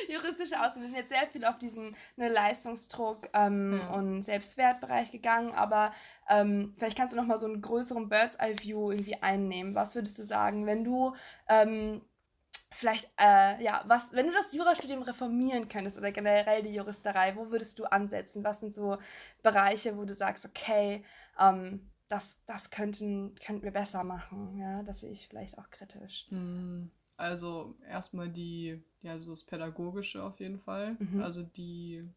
juristische Ausbildung. Wir sind jetzt sehr viel auf diesen ne, Leistungsdruck ähm, ja. und Selbstwertbereich gegangen, aber ähm, vielleicht kannst du noch mal so einen größeren Bird's Eye View irgendwie einnehmen. Was würdest du sagen, wenn du ähm, vielleicht, äh, ja, was, wenn du das Jurastudium reformieren könntest oder generell die Juristerei, wo würdest du ansetzen? Was sind so Bereiche, wo du sagst, okay, ähm, das, das könnten, könnten wir besser machen? Ja, das sehe ich vielleicht auch kritisch. Hm, also erstmal die, ja, so das Pädagogische auf jeden Fall. Mhm. Also die,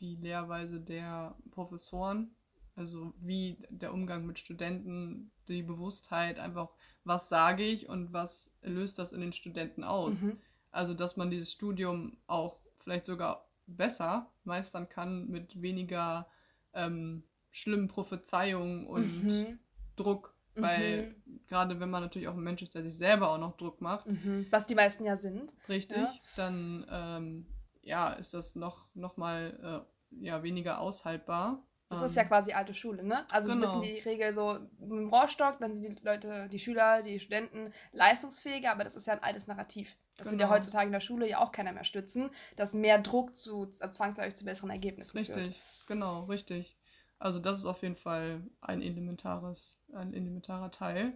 die Lehrweise der Professoren. Also wie der Umgang mit Studenten, die Bewusstheit, einfach, was sage ich und was löst das in den Studenten aus. Mhm. Also dass man dieses Studium auch vielleicht sogar besser meistern kann mit weniger ähm, schlimmen Prophezeiungen und Mhm. Druck. Weil gerade wenn man natürlich auch ein Mensch ist, der sich selber auch noch Druck macht, Mhm. Was die meisten ja sind. richtig, Ja. dann ähm, ja, ist das noch, noch mal äh, ja, weniger aushaltbar. Das Ähm, ist ja quasi alte Schule, ne? Also so ein genau. bisschen die Regel so mit dem Rohrstock, dann sind die Leute, die Schüler, die Studenten leistungsfähiger, aber das ist ja ein altes Narrativ. Das wird ja Genau. heutzutage in der Schule ja auch keiner mehr stützen, dass mehr Druck zu äh, zwangsläufig zu besseren Ergebnissen führt. Richtig, genau, richtig. Also das ist auf jeden Fall ein elementares, ein elementarer Teil.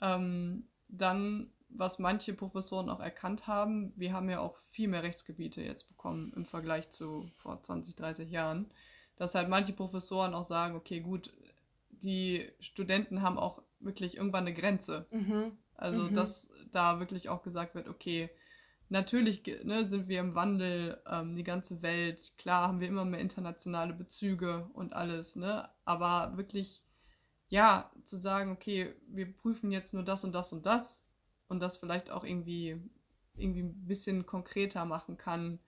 Ähm, dann, was manche Professoren auch erkannt haben, wir haben ja auch viel mehr Rechtsgebiete jetzt bekommen im Vergleich zu vor 20, 30 Jahren, dass halt manche Professoren auch sagen, okay, gut, die Studenten haben auch wirklich irgendwann eine Grenze. Mhm. Also, Mhm. dass da wirklich auch gesagt wird, okay, natürlich ne, sind wir im Wandel, ähm, die ganze Welt, klar haben wir immer mehr internationale Bezüge und alles, ne? Aber wirklich, ja, zu sagen, okay, wir prüfen jetzt nur das und das und das und das vielleicht auch irgendwie, irgendwie ein bisschen konkreter machen kann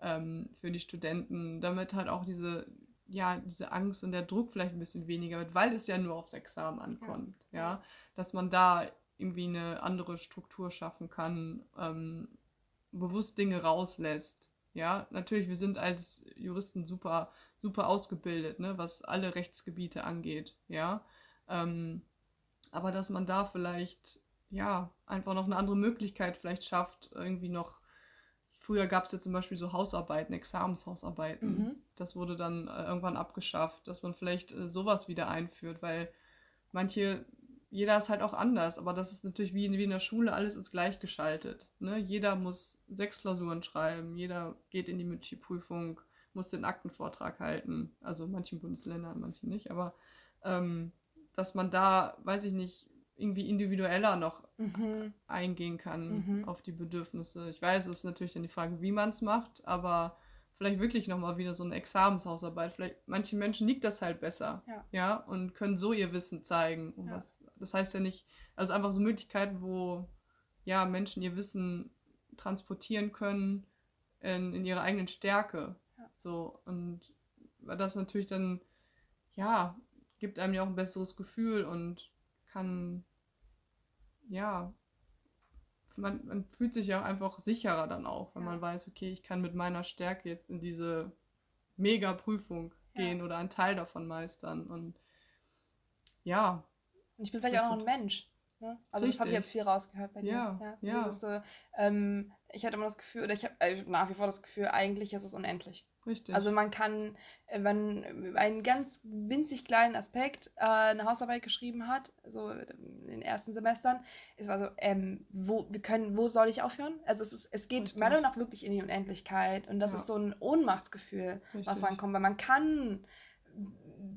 ähm, für die Studenten, damit halt auch diese, ja, diese Angst und der Druck vielleicht ein bisschen weniger wird, weil es ja nur aufs Examen ankommt, Ja. ja, dass man da irgendwie eine andere Struktur schaffen kann, ähm, bewusst Dinge rauslässt. Ja, natürlich, wir sind als Juristen super, super ausgebildet, ne, was alle Rechtsgebiete angeht, ja. Ähm, aber dass man da vielleicht, ja, einfach noch eine andere Möglichkeit vielleicht schafft, irgendwie noch. Früher gab es ja zum Beispiel so Hausarbeiten, Examenshausarbeiten. Mhm. Das wurde dann äh, irgendwann abgeschafft, dass man vielleicht äh, sowas wieder einführt, weil manche, jeder ist halt auch anders, aber das ist natürlich wie in, wie in der Schule, alles ist gleichgeschaltet. Ne? Jeder muss sechs Klausuren schreiben, jeder geht in die mündliche Prüfung, muss den Aktenvortrag halten. Also in manchen Bundesländern, in manchen nicht, aber ähm, dass man da, weiß ich nicht, irgendwie individueller noch Mhm. eingehen kann Mhm. auf die Bedürfnisse. Ich weiß, es ist natürlich dann die Frage, wie man es macht, aber vielleicht wirklich nochmal wieder so eine Examenshausarbeit. Vielleicht, manchen Menschen liegt das halt besser, Ja. und können so ihr Wissen zeigen. Und Ja. was, das heißt ja nicht, also einfach so Möglichkeiten, wo ja Menschen ihr Wissen transportieren können in, in ihrer eigenen Stärke. Ja. So, und weil das natürlich dann, ja, gibt einem ja auch ein besseres Gefühl und kann, ja, man, man fühlt sich ja auch einfach sicherer dann auch, wenn Ja. man weiß, okay, ich kann mit meiner Stärke jetzt in diese Mega-Prüfung Ja. gehen oder einen Teil davon meistern und ja, Und ich bin vielleicht Das auch noch ein Mensch. Ne? Also das habe ich Richtig. jetzt viel rausgehört bei dir. Ja, ja. Dieses so, ähm, ich hatte immer das Gefühl, oder ich habe äh, nach wie vor das Gefühl, eigentlich ist es unendlich. richtig. Also man kann, äh, wenn einen ganz winzig kleinen Aspekt äh, eine Hausarbeit geschrieben hat, so in den ersten Semestern, es war so, ähm, wo wir können, wo soll ich aufhören? Also es ist, es geht Richtig. meiner Meinung nach wirklich in die Unendlichkeit und das Ja. ist so ein Ohnmachtsgefühl, was Richtig. dann kommt, weil man kann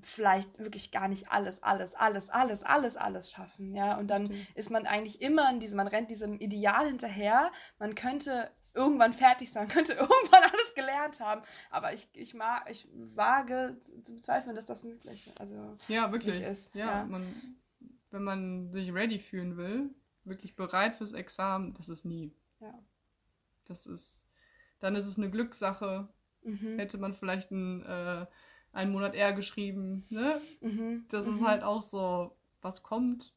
vielleicht wirklich gar nicht alles, alles, alles, alles, alles, alles schaffen, ja, und dann Richtig. ist man eigentlich immer in diesem, man rennt diesem Ideal hinterher, man könnte irgendwann fertig sein, könnte irgendwann alles gelernt haben, aber ich, ich, mag, ich wage zu, bezweifeln, dass das möglich ist. Also, Ja, wirklich. ist, Ja, ja. Man, wenn man sich ready fühlen will, wirklich bereit fürs Examen, das ist nie. ja. Das ist, dann ist es eine Glückssache. Mhm. Hätte man vielleicht einen, äh, einen Monat eher geschrieben, ne? Mhm. Das mhm. ist halt auch so, was kommt.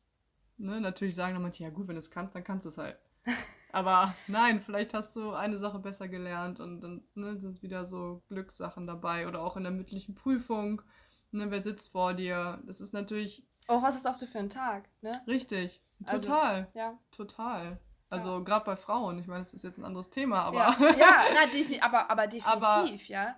Ne? Natürlich sagen dann manche, ja gut, wenn du es kannst, dann kannst du es halt. Aber nein, vielleicht hast du eine Sache besser gelernt und dann ne, sind wieder so Glückssachen dabei oder auch in der mündlichen Prüfung. Ne, wer sitzt vor dir? Das ist natürlich Oh, was ist auch so für ein Tag, ne? richtig. Also, Total. Ja. Total. Also Ja. gerade bei Frauen, ich meine, das ist jetzt ein anderes Thema, aber ja, ja na, aber, aber Aber- definitiv, ja.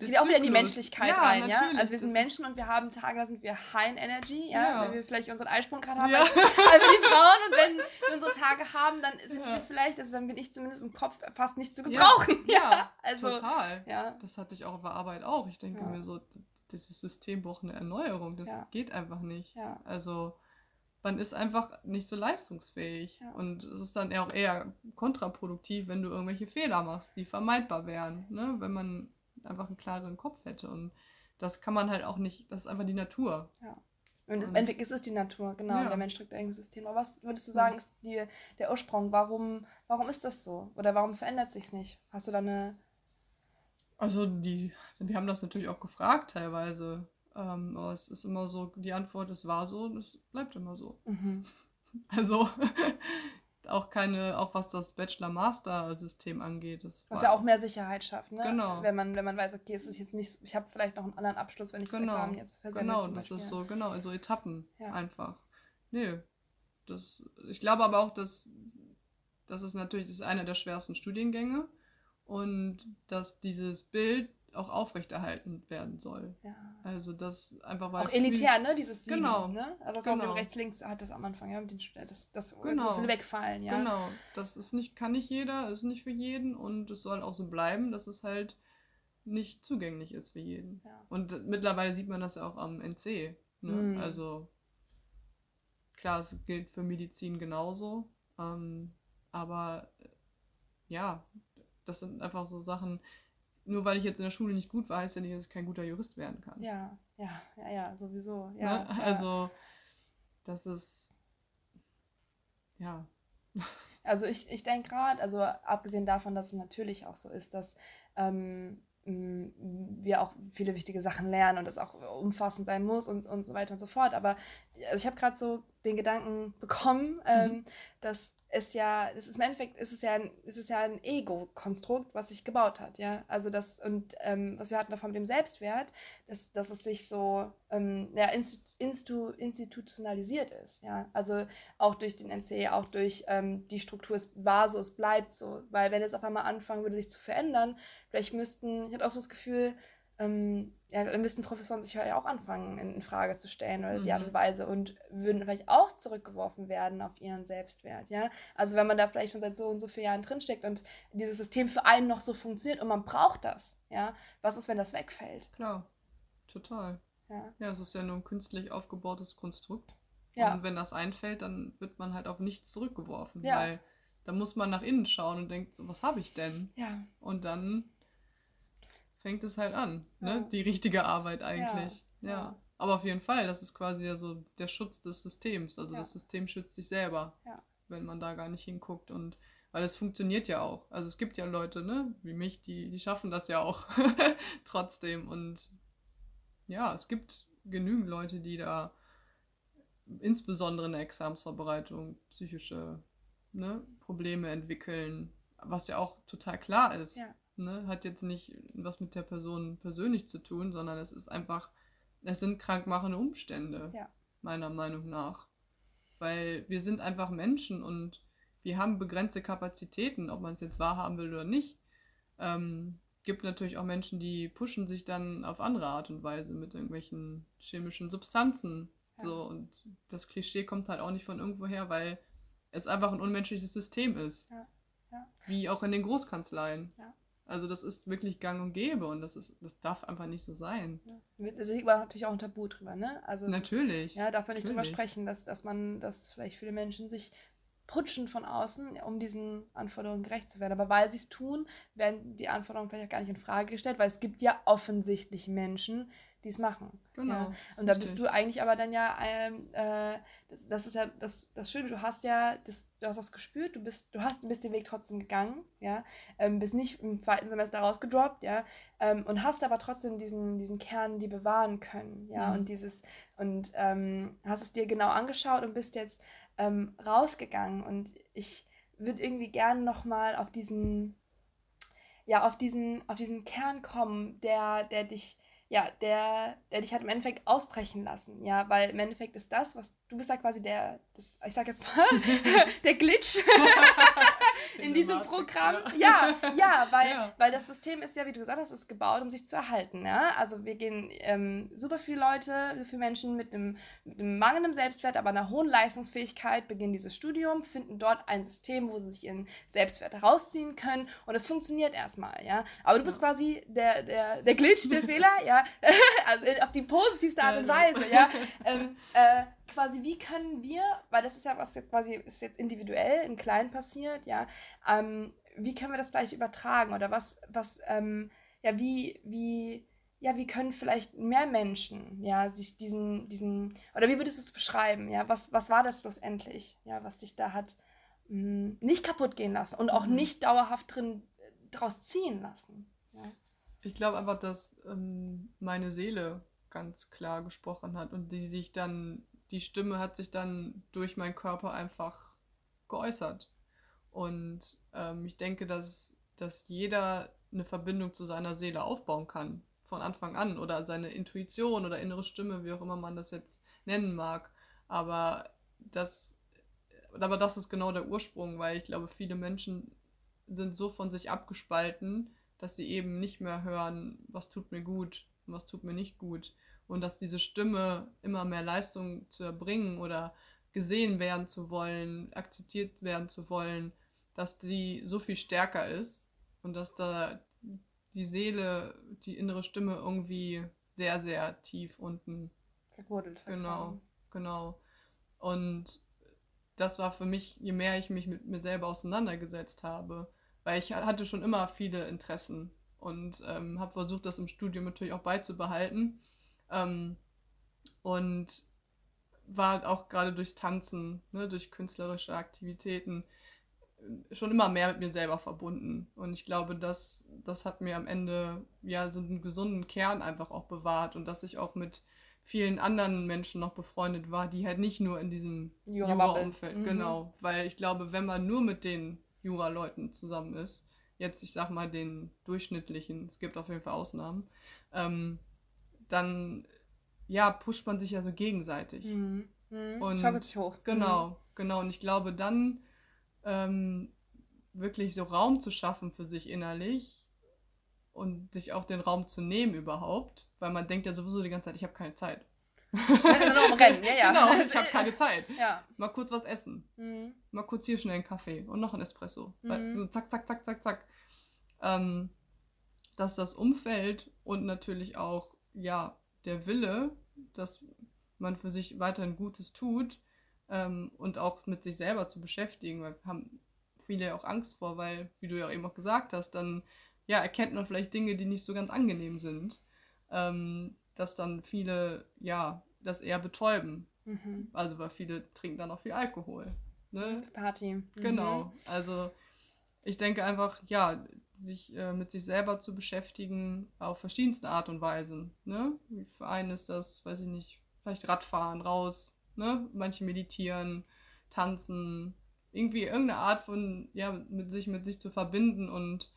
Es geht auch wieder in die. Menschlichkeit Ja, rein, ja? Also wir sind Menschen und wir haben Tage, da sind wir high in Energy, ja, Ja. wenn wir vielleicht unseren Eisprung gerade haben Ja. als, als die Frauen und wenn wir unsere Tage haben, dann sind Ja. wir vielleicht, also dann bin ich zumindest im Kopf fast nicht zu gebrauchen. Ja, also Total. ja, Das hatte ich auch bei Arbeit auch. Ich denke mir so, dieses System braucht eine Erneuerung. Das geht einfach nicht. Also man ist einfach nicht so leistungsfähig. Ja. Und es ist dann auch eher kontraproduktiv, wenn du irgendwelche Fehler machst, die vermeidbar wären. Ne? Wenn man einfach einen klareren Kopf hätte. Und das kann man halt auch nicht, das ist einfach die Natur. und im Und- Endeffekt ist es die Natur, genau, Ja. der Mensch trägt eigenes System. Aber was würdest du sagen, ist die, der Ursprung? Warum, warum ist das so? Oder warum verändert sich nicht? Hast du da eine. Also die, die haben das natürlich auch gefragt teilweise. Ähm, aber es ist immer so, die Antwort, es war so und es bleibt immer so. Mhm. Also auch keine, auch was das Bachelor-Master-System angeht. Das Was ja auch mehr Sicherheit schafft, ne? Genau. Wenn man, wenn man weiß, okay, es ist jetzt nicht, ich habe vielleicht noch einen anderen Abschluss, wenn ich das Genau. Examen jetzt versende. Genau, das ist so, genau, in so Etappen Ja. einfach. Nee. Das, ich glaube aber auch, dass das ist natürlich das ist einer der schwersten Studiengänge und dass dieses Bild auch aufrechterhalten werden soll. Ja. Also das einfach weil Auch elitär, ne? Dieses Sieben, Genau. ne? Also so Genau. rechts, links hat das am Anfang, ja, mit den, das, das so Genau. viele wegfallen, ja. Genau, das ist nicht, kann nicht jeder, ist nicht für jeden und es soll auch so bleiben, dass es halt nicht zugänglich ist für jeden. Ja. Und mittlerweile sieht man das ja auch am NC. Ne? Mhm. Also klar, es gilt für Medizin genauso. Ähm, aber äh, ja, das sind einfach so Sachen, nur weil ich jetzt in der Schule nicht gut war, heißt ja nicht, dass ich kein guter Jurist werden kann. Ja, ja, ja, ja, sowieso. Ja, ne? Also das ist ja. Also ich, ich denke gerade, also abgesehen davon, dass es natürlich auch so ist, dass ähm, m, wir auch viele wichtige Sachen lernen und das auch umfassend sein muss und, und so weiter und so fort. Aber also ich habe gerade so den Gedanken bekommen, ähm, dass es ja, das ist im Endeffekt ist es ja ein, ist es ja ein Ego-Konstrukt, was sich gebaut hat, ja. Also das, und ähm, was wir hatten davon mit dem Selbstwert, dass, dass es sich so ähm, ja, inst, instu, institutionalisiert ist, ja. Also auch durch den NCE, auch durch ähm, die Struktur, es war so, es bleibt so. Weil wenn es auf einmal anfangen würde, sich zu verändern, vielleicht müssten, ich hatte auch so das Gefühl, ähm, ja, dann müssten Professoren sich ja auch anfangen, in, Frage zu stellen oder die Art Mhm. und Weise und würden vielleicht auch zurückgeworfen werden auf ihren Selbstwert, ja. Also wenn man da vielleicht schon seit so und so vielen Jahren drinsteckt und dieses System für einen noch so funktioniert und man braucht das, ja. Was ist, wenn das wegfällt? Klar, total. Ja. Ja, es ist ja nur ein künstlich aufgebautes Konstrukt. Ja. Und wenn das einfällt, dann wird man halt auf nichts zurückgeworfen. Ja. Weil da muss man nach innen schauen und denkt, so, was habe ich denn? Ja. Und dann fängt es halt an, ne? Ja. Die richtige Arbeit eigentlich. Ja. ja. Aber auf jeden Fall, das ist quasi ja so der Schutz des Systems. Also das System schützt sich selber, wenn man da gar nicht hinguckt. Und weil es funktioniert ja auch. Also es gibt ja Leute, ne, wie mich, die, die schaffen das ja auch trotzdem. Und ja, es gibt genügend Leute, die da insbesondere in der Examsvorbereitung psychische ne, Probleme entwickeln, was ja auch total klar ist. Ja. Ne? Hat jetzt nicht was mit der Person persönlich zu tun, sondern es ist einfach, es sind krankmachende Umstände, Ja. meiner Meinung nach. Weil wir sind einfach Menschen und wir haben begrenzte Kapazitäten, ob man es jetzt wahrhaben will oder nicht. Ähm, gibt natürlich auch Menschen, die pushen sich dann auf andere Art und Weise mit irgendwelchen chemischen Substanzen. Ja. So, und das Klischee kommt halt auch nicht von irgendwoher, weil es einfach ein unmenschliches System ist. Ja. Ja. Wie auch in den Großkanzleien. Ja. Also das ist wirklich gang und gäbe und das ist, das darf einfach nicht so sein. Ja. Da liegt natürlich auch ein Tabu drüber, ne? Also es ist- Natürlich. Ja, darf man nicht drüber Natürlich. sprechen, dass, dass man, dass vielleicht viele Menschen sich putschen von außen, um diesen Anforderungen gerecht zu werden. Aber weil sie es tun, werden die Anforderungen vielleicht auch gar nicht in Frage gestellt, weil es gibt ja offensichtlich Menschen, die es machen. Genau. Ja. Und da bist du eigentlich aber dann ja, ähm, äh, das, ist ja das, das Schöne, du hast ja, das, du hast das gespürt, du bist, du hast, bist den Weg trotzdem gegangen, ja, ähm, bist nicht im zweiten Semester rausgedroppt, ja, ähm, und hast aber trotzdem diesen, diesen Kern, die bewahren können, ja, Mhm. und dieses, und ähm, hast es dir genau angeschaut und bist jetzt ähm, rausgegangen und ich würde irgendwie gerne nochmal auf diesen, ja, auf diesen, auf diesen Kern kommen, der, der dich, ja, der, der dich hat im Endeffekt ausbrechen lassen, ja, weil im Endeffekt ist das, was, du bist ja quasi der, das, ich sag jetzt mal, der Glitch, in diesem Programm. Ja, ja, ja weil, ja. weil das System ist ja, wie du gesagt hast, ist gebaut, um sich zu erhalten. Ja? Also wir gehen ähm, super viele Leute, so viele Menschen mit einem, mit einem mangelnden Selbstwert, aber einer hohen Leistungsfähigkeit beginnen dieses Studium, finden dort ein System, wo sie sich ihren Selbstwert herausziehen können und es funktioniert erstmal, ja. Aber du bist quasi der, der, der Glitch, der Fehler, ja. also auf die positivste Art und Weise, ja. Ähm, äh, quasi, wie können wir, weil das ist ja was jetzt quasi ist jetzt individuell in klein passiert, ja, ähm, wie können wir das vielleicht übertragen oder was, was, ähm, ja, wie, wie, ja, wie können vielleicht mehr Menschen, ja, sich diesen, diesen, oder wie würdest du es beschreiben, ja, was, was war das schlussendlich, ja, was dich da hat mh, hm, nicht kaputt gehen lassen und auch mhm. nicht dauerhaft drin äh, draus ziehen lassen, ja. Ich glaube einfach, dass ähm, meine Seele ganz klar gesprochen hat und die sich dann die Stimme hat sich dann durch meinen Körper einfach geäußert. Und ähm, ich denke, dass, dass jeder eine Verbindung zu seiner Seele aufbauen kann, von Anfang an, oder seine Intuition oder innere Stimme, wie auch immer man das jetzt nennen mag. Aber das, aber das ist genau der Ursprung, weil ich glaube, viele Menschen sind so von sich abgespalten, dass sie eben nicht mehr hören, was tut mir gut und was tut mir nicht gut und dass diese Stimme immer mehr Leistung zu erbringen oder gesehen werden zu wollen, akzeptiert werden zu wollen, dass die so viel stärker ist und dass da die Seele, die innere Stimme irgendwie sehr, sehr tief unten verwurzelt. Genau, genau. Und das war für mich, je mehr ich mich mit mir selber auseinandergesetzt habe, weil ich hatte schon immer viele Interessen und ähm, habe versucht, das im Studium natürlich auch beizubehalten. Ähm, und war auch gerade durchs Tanzen, ne, durch künstlerische Aktivitäten äh, schon immer mehr mit mir selber verbunden. Und ich glaube, das, das hat mir am Ende ja so einen gesunden Kern einfach auch bewahrt und dass ich auch mit vielen anderen Menschen noch befreundet war, die halt nicht nur in diesem Jura-Umfeld, mhm. genau. Weil ich glaube, wenn man nur mit den Jura-Leuten zusammen ist, jetzt ich sag mal den durchschnittlichen, es gibt auf jeden Fall Ausnahmen, ähm, dann ja, pusht man sich ja so gegenseitig. Mhm. Mhm. Und Schaukelt sich hoch. Genau, mhm. genau. Und ich glaube, dann ähm, wirklich so Raum zu schaffen für sich innerlich und sich auch den Raum zu nehmen überhaupt, weil man denkt ja sowieso die ganze Zeit, ich habe keine Zeit. Ja, Rennen, ja, ja. Genau, ich habe keine Zeit. Ja. Mal kurz was essen. Mhm. Mal kurz hier schnell einen Kaffee und noch ein Espresso. Mhm. So zack, zack, zack, zack, zack. Ähm, dass das Umfeld und natürlich auch ja, der Wille, dass man für sich weiterhin Gutes tut ähm, und auch mit sich selber zu beschäftigen, weil haben viele ja auch Angst vor, weil, wie du ja eben auch gesagt hast, dann ja, erkennt man vielleicht Dinge, die nicht so ganz angenehm sind, ähm, dass dann viele, ja, das eher betäuben. Mhm. Also, weil viele trinken dann auch viel Alkohol. Ne? Party. Mhm. Genau. Also, ich denke einfach, ja, sich äh, mit sich selber zu beschäftigen auf verschiedenste Art und Weisen. Ne? Für einen ist das, weiß ich nicht, vielleicht Radfahren, raus, ne? Manche meditieren, tanzen, irgendwie irgendeine Art von, ja, mit sich mit sich zu verbinden und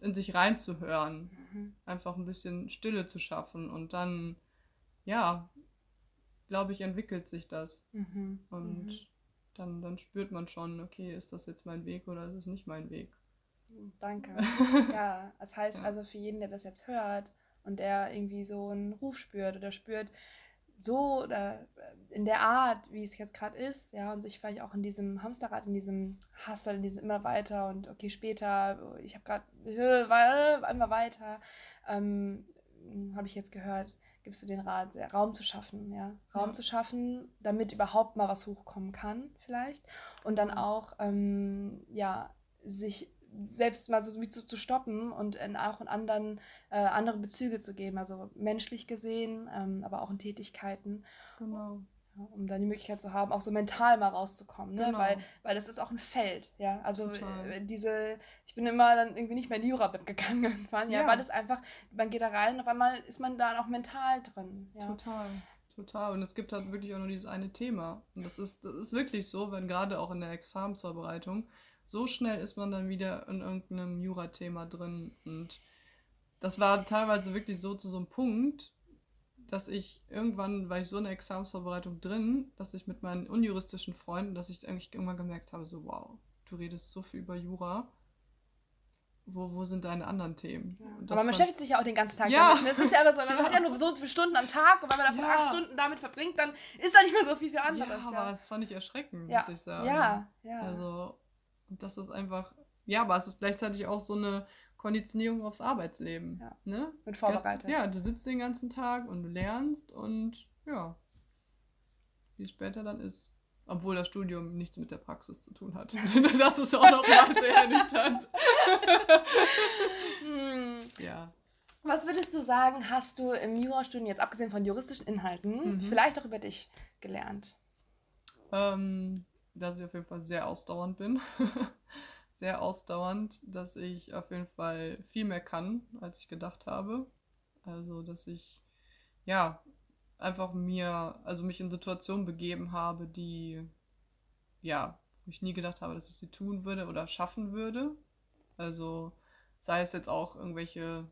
in sich reinzuhören. Mhm. Einfach ein bisschen Stille zu schaffen und dann, ja, glaube ich, entwickelt sich das. Mhm. Und mhm. Dann, dann spürt man schon, okay, ist das jetzt mein Weg oder ist es nicht mein Weg? Danke. ja, das heißt ja. also für jeden, der das jetzt hört und der irgendwie so einen Ruf spürt oder spürt, so oder äh, in der Art, wie es jetzt gerade ist, ja, und sich vielleicht auch in diesem Hamsterrad, in diesem Hustle, in diesem immer weiter und okay, später, ich habe gerade immer weiter, ähm, habe ich jetzt gehört, gibst du den Rat, Raum zu schaffen, ja, Raum ja. zu schaffen, damit überhaupt mal was hochkommen kann, vielleicht, und dann auch, ähm, ja, sich selbst mal so wie zu, zu stoppen und in auch in anderen äh, andere Bezüge zu geben, also menschlich gesehen, ähm, aber auch in Tätigkeiten. Genau. Ja, um dann die Möglichkeit zu haben, auch so mental mal rauszukommen, ne? Genau. Weil, weil das ist auch ein Feld, ja. Also Total. Äh, diese, ich bin immer dann irgendwie nicht mehr in die Jura gegangen irgendwann, ja, ja, weil das einfach, man geht da rein und auf einmal ist man da auch mental drin. Ja. Total. Total. Und es gibt halt wirklich auch nur dieses eine Thema. Und das ist, das ist wirklich so, wenn gerade auch in der Examensvorbereitung, so schnell ist man dann wieder in irgendeinem Jura-Thema drin. Und das war teilweise wirklich so zu so einem Punkt, dass ich irgendwann, war ich so in der Examensvorbereitung drin, dass ich mit meinen unjuristischen Freunden, dass ich eigentlich irgendwann gemerkt habe, so wow, du redest so viel über Jura. Wo, wo sind deine anderen Themen? Ja. Das Aber man beschäftigt sich ja auch den ganzen Tag Ja. damit. ne? Es ist ja aber so, man Ja. hat ja nur so und so viele Stunden am Tag und wenn man Ja. acht Stunden damit verbringt, dann ist da nicht mehr so viel für ja, anderes. aber Ja, das fand ich erschreckend, muss ich sagen. ja. ja. Also, und das ist einfach, ja, aber es ist gleichzeitig auch so eine Konditionierung aufs Arbeitsleben. Ja. Ne? Mit vorbereitet. Ja, du sitzt den ganzen Tag und du lernst und ja, wie es später dann ist. Obwohl das Studium nichts mit der Praxis zu tun hat. das ist auch noch mal sehr ernüchternd. Hm. ja. Was würdest du sagen, hast du im Jurastudium jetzt abgesehen von juristischen Inhalten Mhm. vielleicht auch über dich gelernt? Ähm, dass ich auf jeden Fall sehr ausdauernd bin. sehr ausdauernd, dass ich auf jeden Fall viel mehr kann, als ich gedacht habe. Also, dass ich, ja, einfach mir, also mich in Situationen begeben habe, die, ja, wo ich nie gedacht habe, dass ich sie tun würde oder schaffen würde. Also, sei es jetzt auch irgendwelche,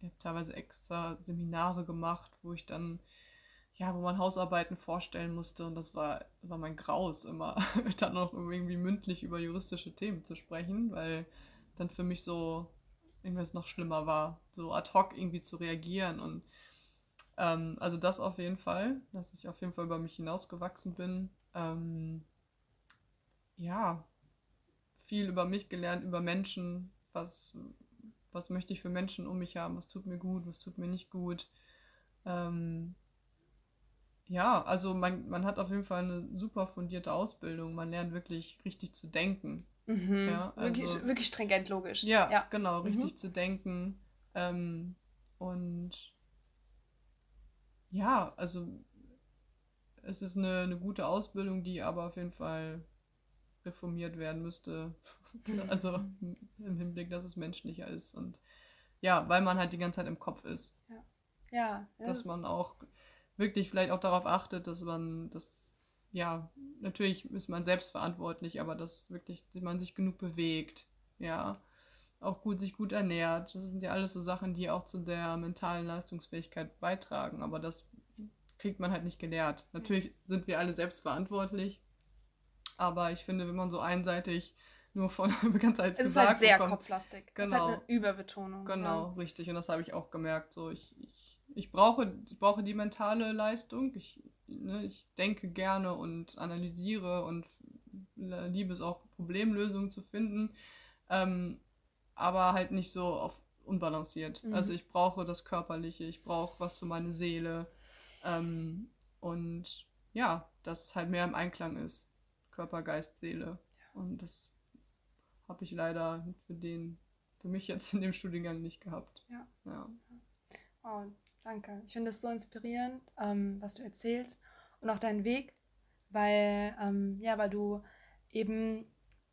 ich habe teilweise extra Seminare gemacht, wo ich dann ja, wo man Hausarbeiten vorstellen musste und das war, war mein Graus immer, dann noch irgendwie mündlich über juristische Themen zu sprechen, weil dann für mich so irgendwas noch schlimmer war, so ad hoc irgendwie zu reagieren und ähm, also das auf jeden Fall, dass ich auf jeden Fall über mich hinausgewachsen bin. Ähm, ja, viel über mich gelernt, über Menschen, was, was möchte ich für Menschen um mich haben, was tut mir gut, was tut mir nicht gut. Ähm, ja, also man, man hat auf jeden Fall eine super fundierte Ausbildung. Man lernt wirklich richtig zu denken. Mhm. Ja, wirklich, also- wirklich stringent logisch. Ja, ja. genau, Mhm. richtig zu denken. Ähm, und ja, also es ist eine, eine gute Ausbildung, die aber auf jeden Fall reformiert werden müsste. Also im Hinblick, dass es menschlicher ist. Und ja, weil man halt die ganze Zeit im Kopf ist. Ja, das dass man auch wirklich vielleicht auch darauf achtet, dass man das, ja, natürlich ist man selbstverantwortlich, aber dass wirklich man sich genug bewegt, ja, auch gut sich gut ernährt. Das sind ja alles so Sachen, die auch zu der mentalen Leistungsfähigkeit beitragen, aber das kriegt man halt nicht gelehrt. Natürlich sind wir alle selbstverantwortlich, aber ich finde, wenn man so einseitig nur von die ganze Zeit es ist gesagt halt sehr bekommt, kopflastig. Es ist Genau. halt eine Überbetonung. Genau, richtig. Und das habe ich auch gemerkt. So, ich, ich, ich, brauche, ich brauche die mentale Leistung. Ich, ne, ich denke gerne und analysiere und liebe es auch, Problemlösungen zu finden. Ähm, aber halt nicht so auf unbalanciert. Mhm. Also ich brauche das Körperliche, ich brauche was für meine Seele. Ähm, und ja, dass es halt mehr im Einklang ist. Körper, Geist, Seele. Und das habe ich leider für den, für mich jetzt in dem Studiengang nicht gehabt. Ja. ja. Oh, danke. Ich finde es so inspirierend, ähm, was du erzählst und auch deinen Weg, weil, ähm, ja, weil du eben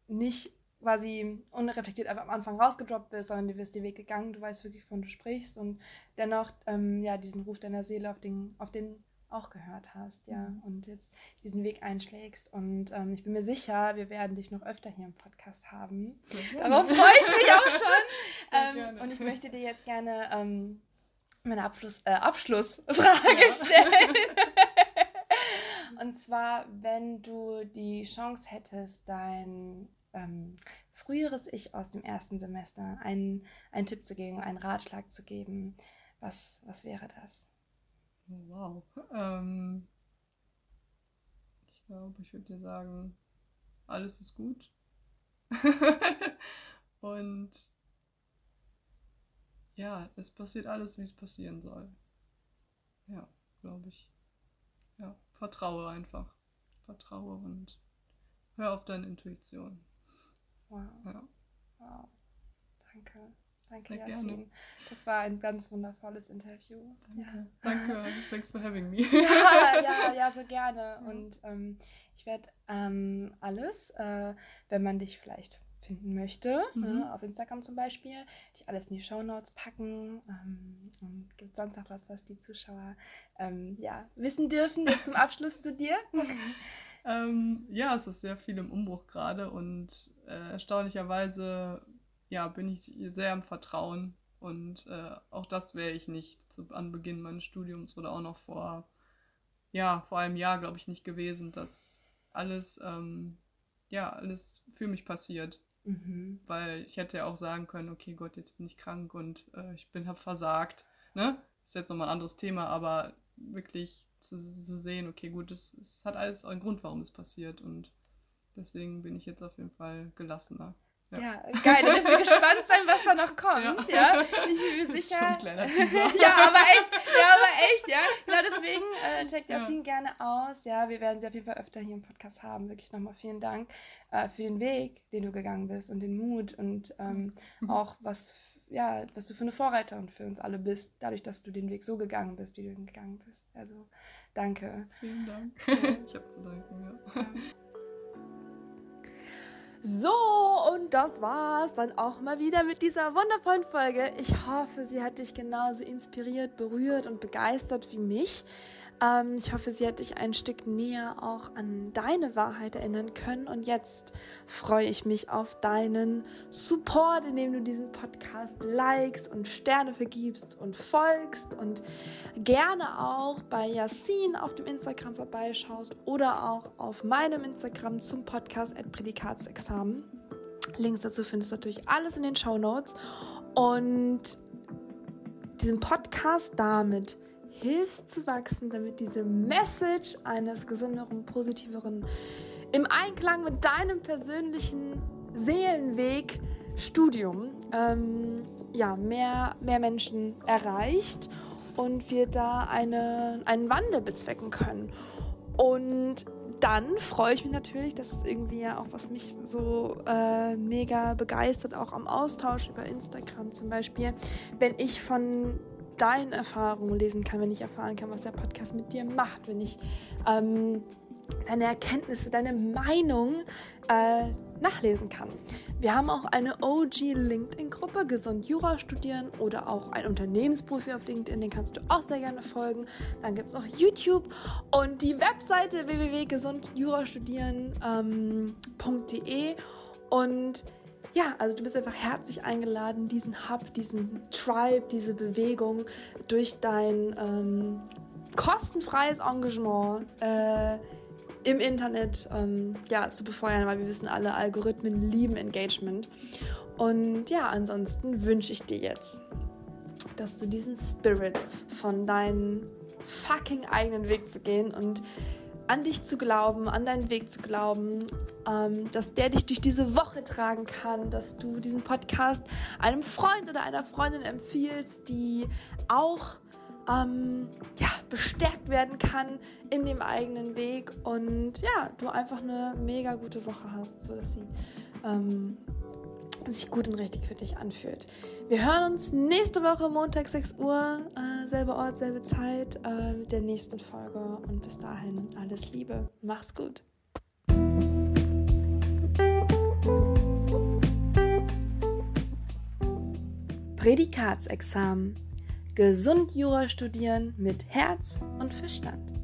nicht quasi unreflektiert einfach am Anfang rausgedroppt bist, sondern du bist den Weg gegangen, du weißt wirklich, wovon du sprichst und dennoch ähm, ja diesen Ruf deiner Seele auf den, auf den auch gehört hast, ja, Mhm. und jetzt diesen Weg einschlägst. Und ähm, ich bin mir sicher, wir werden dich noch öfter hier im Podcast haben. Darauf freue ich mich auch schon. Ähm, und ich möchte dir jetzt gerne ähm, meine Abschluss, äh, Abschlussfrage Ja. stellen. und zwar, wenn du die Chance hättest, dein ähm, früheres Ich aus dem ersten Semester einen, einen Tipp zu geben, einen Ratschlag zu geben, was, was wäre das? Wow. Ähm, ich glaube, ich würde dir sagen, alles ist gut. Und ja, es passiert alles, wie es passieren soll. Ja, glaube ich. Ja, vertraue einfach. Vertraue und hör auf deine Intuition. Wow. Ja. wow. Danke. Danke, Sehr Yasin. gerne. Das war ein ganz wundervolles Interview. Danke. Danke. Thanks for having me. ja, ja, ja, so gerne. Ja. Und ähm, ich werde ähm, alles, äh, wenn man dich vielleicht finden möchte, Mhm. ne, auf Instagram zum Beispiel, dich alles in die Shownotes packen. Ähm, und gibt sonst noch was, was die Zuschauer ähm, ja, wissen dürfen, jetzt zum Abschluss zu dir? Ähm, ja, es ist sehr viel im Umbruch gerade und äh, erstaunlicherweise ja, bin ich sehr am Vertrauen und äh, auch das wäre ich nicht zu Anbeginn meines Studiums oder auch noch vor, ja, vor einem Jahr, glaube ich, nicht gewesen, dass alles ähm, ja, alles für mich passiert. Mhm. Weil ich hätte ja auch sagen können, okay, Gott, jetzt bin ich krank und äh, ich bin hab versagt. Ne? Ist jetzt nochmal ein anderes Thema, aber wirklich zu, zu sehen, okay, gut, es, hat alles einen Grund, warum es passiert und deswegen bin ich jetzt auf jeden Fall gelassener. Ja. ja, geil. Da dürfen wir gespannt sein, was da noch kommt. Ja, ja. ich bin mir sicher. Schon ein kleiner Teaser. ja, aber echt, ja, aber echt, ja. Genau deswegen äh, checkt Yassin ja. gerne aus. Ja, wir werden sie auf jeden Fall öfter hier im Podcast haben. Wirklich nochmal vielen Dank äh, für den Weg, den du gegangen bist und den Mut und ähm, mhm. auch was, ja, was du für eine Vorreiterin für uns alle bist, dadurch, dass du den Weg so gegangen bist, wie du ihn gegangen bist. Also danke. Vielen Dank. ich habe zu danken, ja. So, und das war's dann auch mal wieder mit dieser wundervollen Folge. Ich hoffe, sie hat dich genauso inspiriert, berührt und begeistert wie mich. Ähm, ich hoffe, sie hat dich ein Stück näher auch an deine Wahrheit erinnern können. Und jetzt freue ich mich auf deinen Support, indem du diesen Podcast likest und Sterne vergibst und folgst und gerne auch bei Yassin auf dem Instagram vorbeischaust oder auch auf meinem Instagram zum Podcast at Prädikatsexamen. Links dazu findest du natürlich alles in den Show Notes. Und diesen Podcast damit hilfst zu wachsen, damit diese Message eines gesünderen, positiveren im Einklang mit deinem persönlichen Seelenweg Studium ähm, ja, mehr, mehr Menschen erreicht und wir da eine, einen Wandel bezwecken können. Und dann freue ich mich natürlich, das ist irgendwie ja auch, was mich so äh, mega begeistert, auch am Austausch über Instagram zum Beispiel, wenn ich von deinen Erfahrungen lesen kann, wenn ich erfahren kann, was der Podcast mit dir macht, wenn ich ähm, deine Erkenntnisse, deine Meinung äh, nachlesen kann. Wir haben auch eine OG LinkedIn-Gruppe, Gesund Jura studieren oder auch ein Unternehmensprofil auf LinkedIn, den kannst du auch sehr gerne folgen. Dann gibt es auch YouTube und die Webseite www.gesundjurastudieren.de ähm, und ja, also du bist einfach herzlich eingeladen, diesen Hub, diesen Tribe, diese Bewegung durch dein ähm, kostenfreies Engagement äh, im Internet ähm, ja, zu befeuern, weil wir wissen alle, Algorithmen lieben Engagement. Und ja, ansonsten wünsche ich dir jetzt, dass du diesen Spirit von deinem fucking eigenen Weg zu gehen und an dich zu glauben, an deinen Weg zu glauben, ähm, dass der dich durch diese Woche tragen kann, dass du diesen Podcast einem Freund oder einer Freundin empfiehlst, die auch ähm, ja, bestärkt werden kann in dem eigenen Weg. Und ja, du einfach eine mega gute Woche hast, sodass sie ähm, sich gut und richtig für dich anfühlt. Wir hören uns nächste Woche Montag 6 Uhr, äh, selber Ort, selbe Zeit äh, mit der nächsten Folge und bis dahin alles Liebe. Mach's gut. Prädikatsexamen. Gesund Jura studieren mit Herz und Verstand.